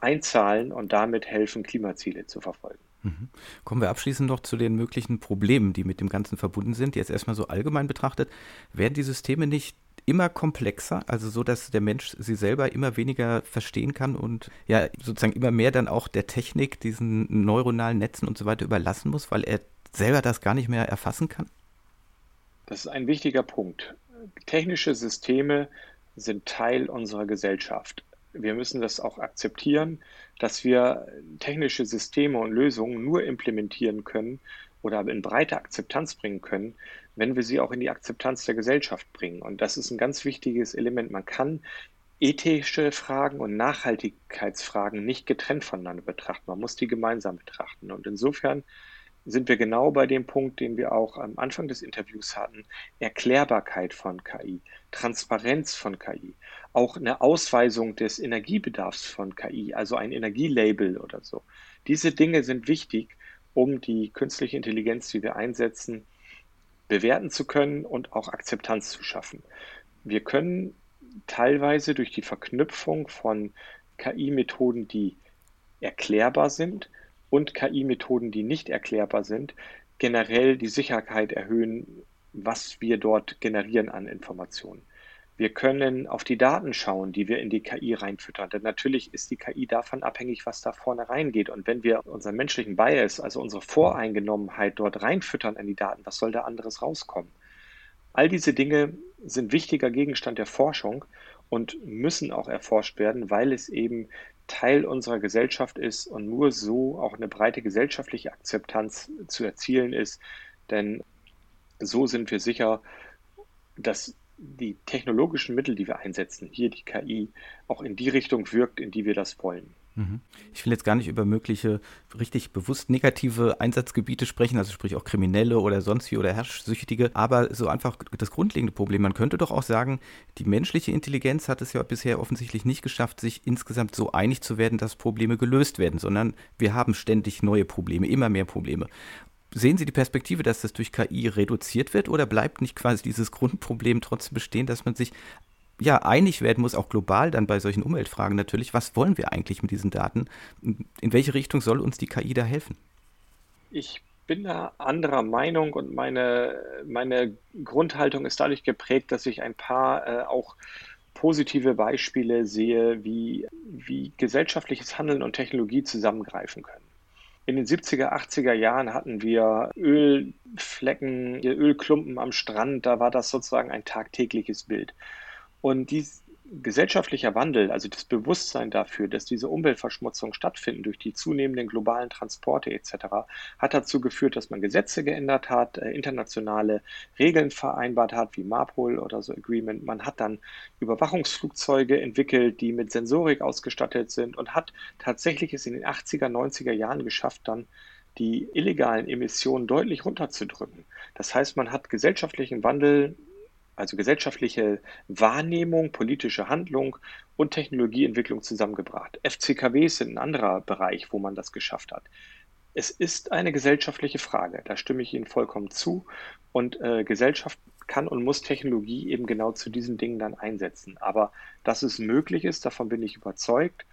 einzahlen und damit helfen, Klimaziele zu verfolgen. Mhm. Kommen wir abschließend noch zu den möglichen Problemen, die mit dem Ganzen verbunden sind. Jetzt erstmal so allgemein betrachtet, werden die Systeme nicht immer komplexer, also so, dass der Mensch sie selber immer weniger verstehen kann und ja sozusagen immer mehr dann auch der Technik, diesen neuronalen Netzen und so weiter überlassen muss, weil er selber das gar nicht mehr erfassen kann? Das ist ein wichtiger Punkt. Technische Systeme sind Teil unserer Gesellschaft wir müssen das auch akzeptieren, dass wir technische Systeme und Lösungen nur implementieren können oder in breite Akzeptanz bringen können, wenn wir sie auch in die Akzeptanz der Gesellschaft bringen. Und das ist ein ganz wichtiges Element. Man kann ethische Fragen und Nachhaltigkeitsfragen nicht getrennt voneinander betrachten. Man muss die gemeinsam betrachten. Und insofern sind wir genau bei dem Punkt, den wir auch am Anfang des Interviews hatten. Erklärbarkeit von KI, Transparenz von KI, auch eine Ausweisung des Energiebedarfs von KI, also ein Energielabel oder so. Diese Dinge sind wichtig, um die künstliche Intelligenz, die wir einsetzen, bewerten zu können und auch Akzeptanz zu schaffen. Wir können teilweise durch die Verknüpfung von KI-Methoden, die erklärbar sind, und KI-Methoden, die nicht erklärbar sind, generell die Sicherheit erhöhen, was wir dort generieren an Informationen. Wir können auf die Daten schauen, die wir in die KI reinfüttern. Denn natürlich ist die KI davon abhängig, was da vorne reingeht. Und wenn wir unseren menschlichen Bias, also unsere Voreingenommenheit dort reinfüttern in die Daten, was soll da anderes rauskommen? All diese Dinge sind wichtiger Gegenstand der Forschung und müssen auch erforscht werden, weil es eben Teil unserer Gesellschaft ist und nur so auch eine breite gesellschaftliche Akzeptanz zu erzielen ist. Denn so sind wir sicher, dass die technologischen Mittel, die wir einsetzen, hier die KI, auch in die Richtung wirkt, in die wir das wollen. Mhm. Ich will jetzt gar nicht über mögliche richtig bewusst negative Einsatzgebiete sprechen, also sprich auch Kriminelle oder sonst wie oder Herrschsüchtige, aber so einfach das grundlegende Problem. Man könnte doch auch sagen, die menschliche Intelligenz hat es ja bisher offensichtlich nicht geschafft, sich insgesamt so einig zu werden, dass Probleme gelöst werden, sondern wir haben ständig neue Probleme, immer mehr Probleme. Sehen Sie die Perspektive, dass das durch KI reduziert wird oder bleibt nicht quasi dieses Grundproblem trotzdem bestehen, dass man sich ja, einig werden muss, auch global dann bei solchen Umweltfragen natürlich, was wollen wir eigentlich mit diesen Daten? In welche Richtung soll uns die KI da helfen? Ich bin da anderer Meinung und meine, meine Grundhaltung ist dadurch geprägt, dass ich ein paar äh, auch positive Beispiele sehe, wie, wie gesellschaftliches Handeln und Technologie zusammengreifen können. In den 70er, 80er Jahren hatten wir Ölflecken, Ölklumpen am Strand, da war das sozusagen ein tagtägliches Bild. Und dies gesellschaftlicher Wandel, also das Bewusstsein dafür, dass diese Umweltverschmutzung stattfinden durch die zunehmenden globalen Transporte etc., hat dazu geführt, dass man Gesetze geändert hat, äh, internationale Regeln vereinbart hat, wie MARPOL oder so Agreement. Man hat dann Überwachungsflugzeuge entwickelt, die mit Sensorik ausgestattet sind und hat tatsächlich es in den 80er, 90er Jahren geschafft, dann die illegalen Emissionen deutlich runterzudrücken. Das heißt, man hat gesellschaftlichen Wandel, also gesellschaftliche Wahrnehmung, politische Handlung und Technologieentwicklung zusammengebracht. FCKWs sind ein anderer Bereich, wo man das geschafft hat. Es ist eine gesellschaftliche Frage, da stimme ich Ihnen vollkommen zu. Und äh, Gesellschaft kann und muss Technologie eben genau zu diesen Dingen dann einsetzen. Aber dass es möglich ist, davon bin ich überzeugt.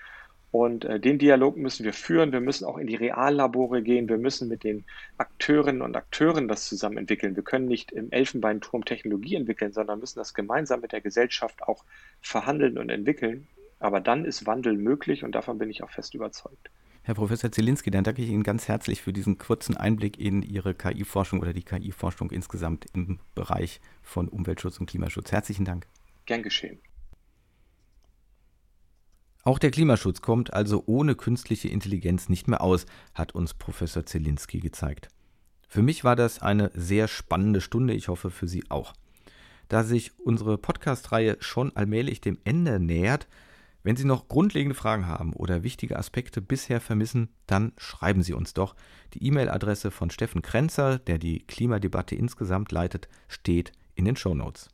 Und äh, den Dialog müssen wir führen. Wir müssen auch in die Reallabore gehen. Wir müssen mit den Akteurinnen und Akteuren das zusammen entwickeln. Wir können nicht im Elfenbeinturm Technologie entwickeln, sondern müssen das gemeinsam mit der Gesellschaft auch verhandeln und entwickeln. Aber dann ist Wandel möglich und davon bin ich auch fest überzeugt. Herr Professor Zielinski, dann danke ich Ihnen ganz herzlich für diesen kurzen Einblick in Ihre KI-Forschung oder die KI-Forschung insgesamt im Bereich von Umweltschutz und Klimaschutz. Herzlichen Dank. Gern geschehen. Auch der Klimaschutz kommt also ohne künstliche Intelligenz nicht mehr aus, hat uns Professor Zelinski gezeigt. Für mich war das eine sehr spannende Stunde, ich hoffe für Sie auch. Da sich unsere Podcast-Reihe schon allmählich dem Ende nähert, wenn Sie noch grundlegende Fragen haben oder wichtige Aspekte bisher vermissen, dann schreiben Sie uns doch. Die E-Mail-Adresse von Steffen Krenzer, der die Klimadebatte insgesamt leitet, steht in den Show Notes.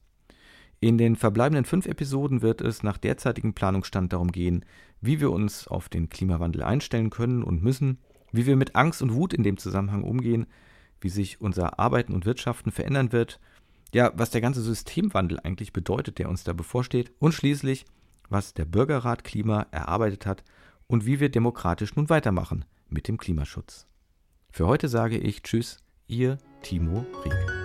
In den verbleibenden fünf Episoden wird es nach derzeitigem Planungsstand darum gehen, wie wir uns auf den Klimawandel einstellen können und müssen, wie wir mit Angst und Wut in dem Zusammenhang umgehen, wie sich unser Arbeiten und Wirtschaften verändern wird, ja, was der ganze Systemwandel eigentlich bedeutet, der uns da bevorsteht und schließlich, was der Bürgerrat Klima erarbeitet hat und wie wir demokratisch nun weitermachen mit dem Klimaschutz. Für heute sage ich Tschüss, Ihr Timo Rieck.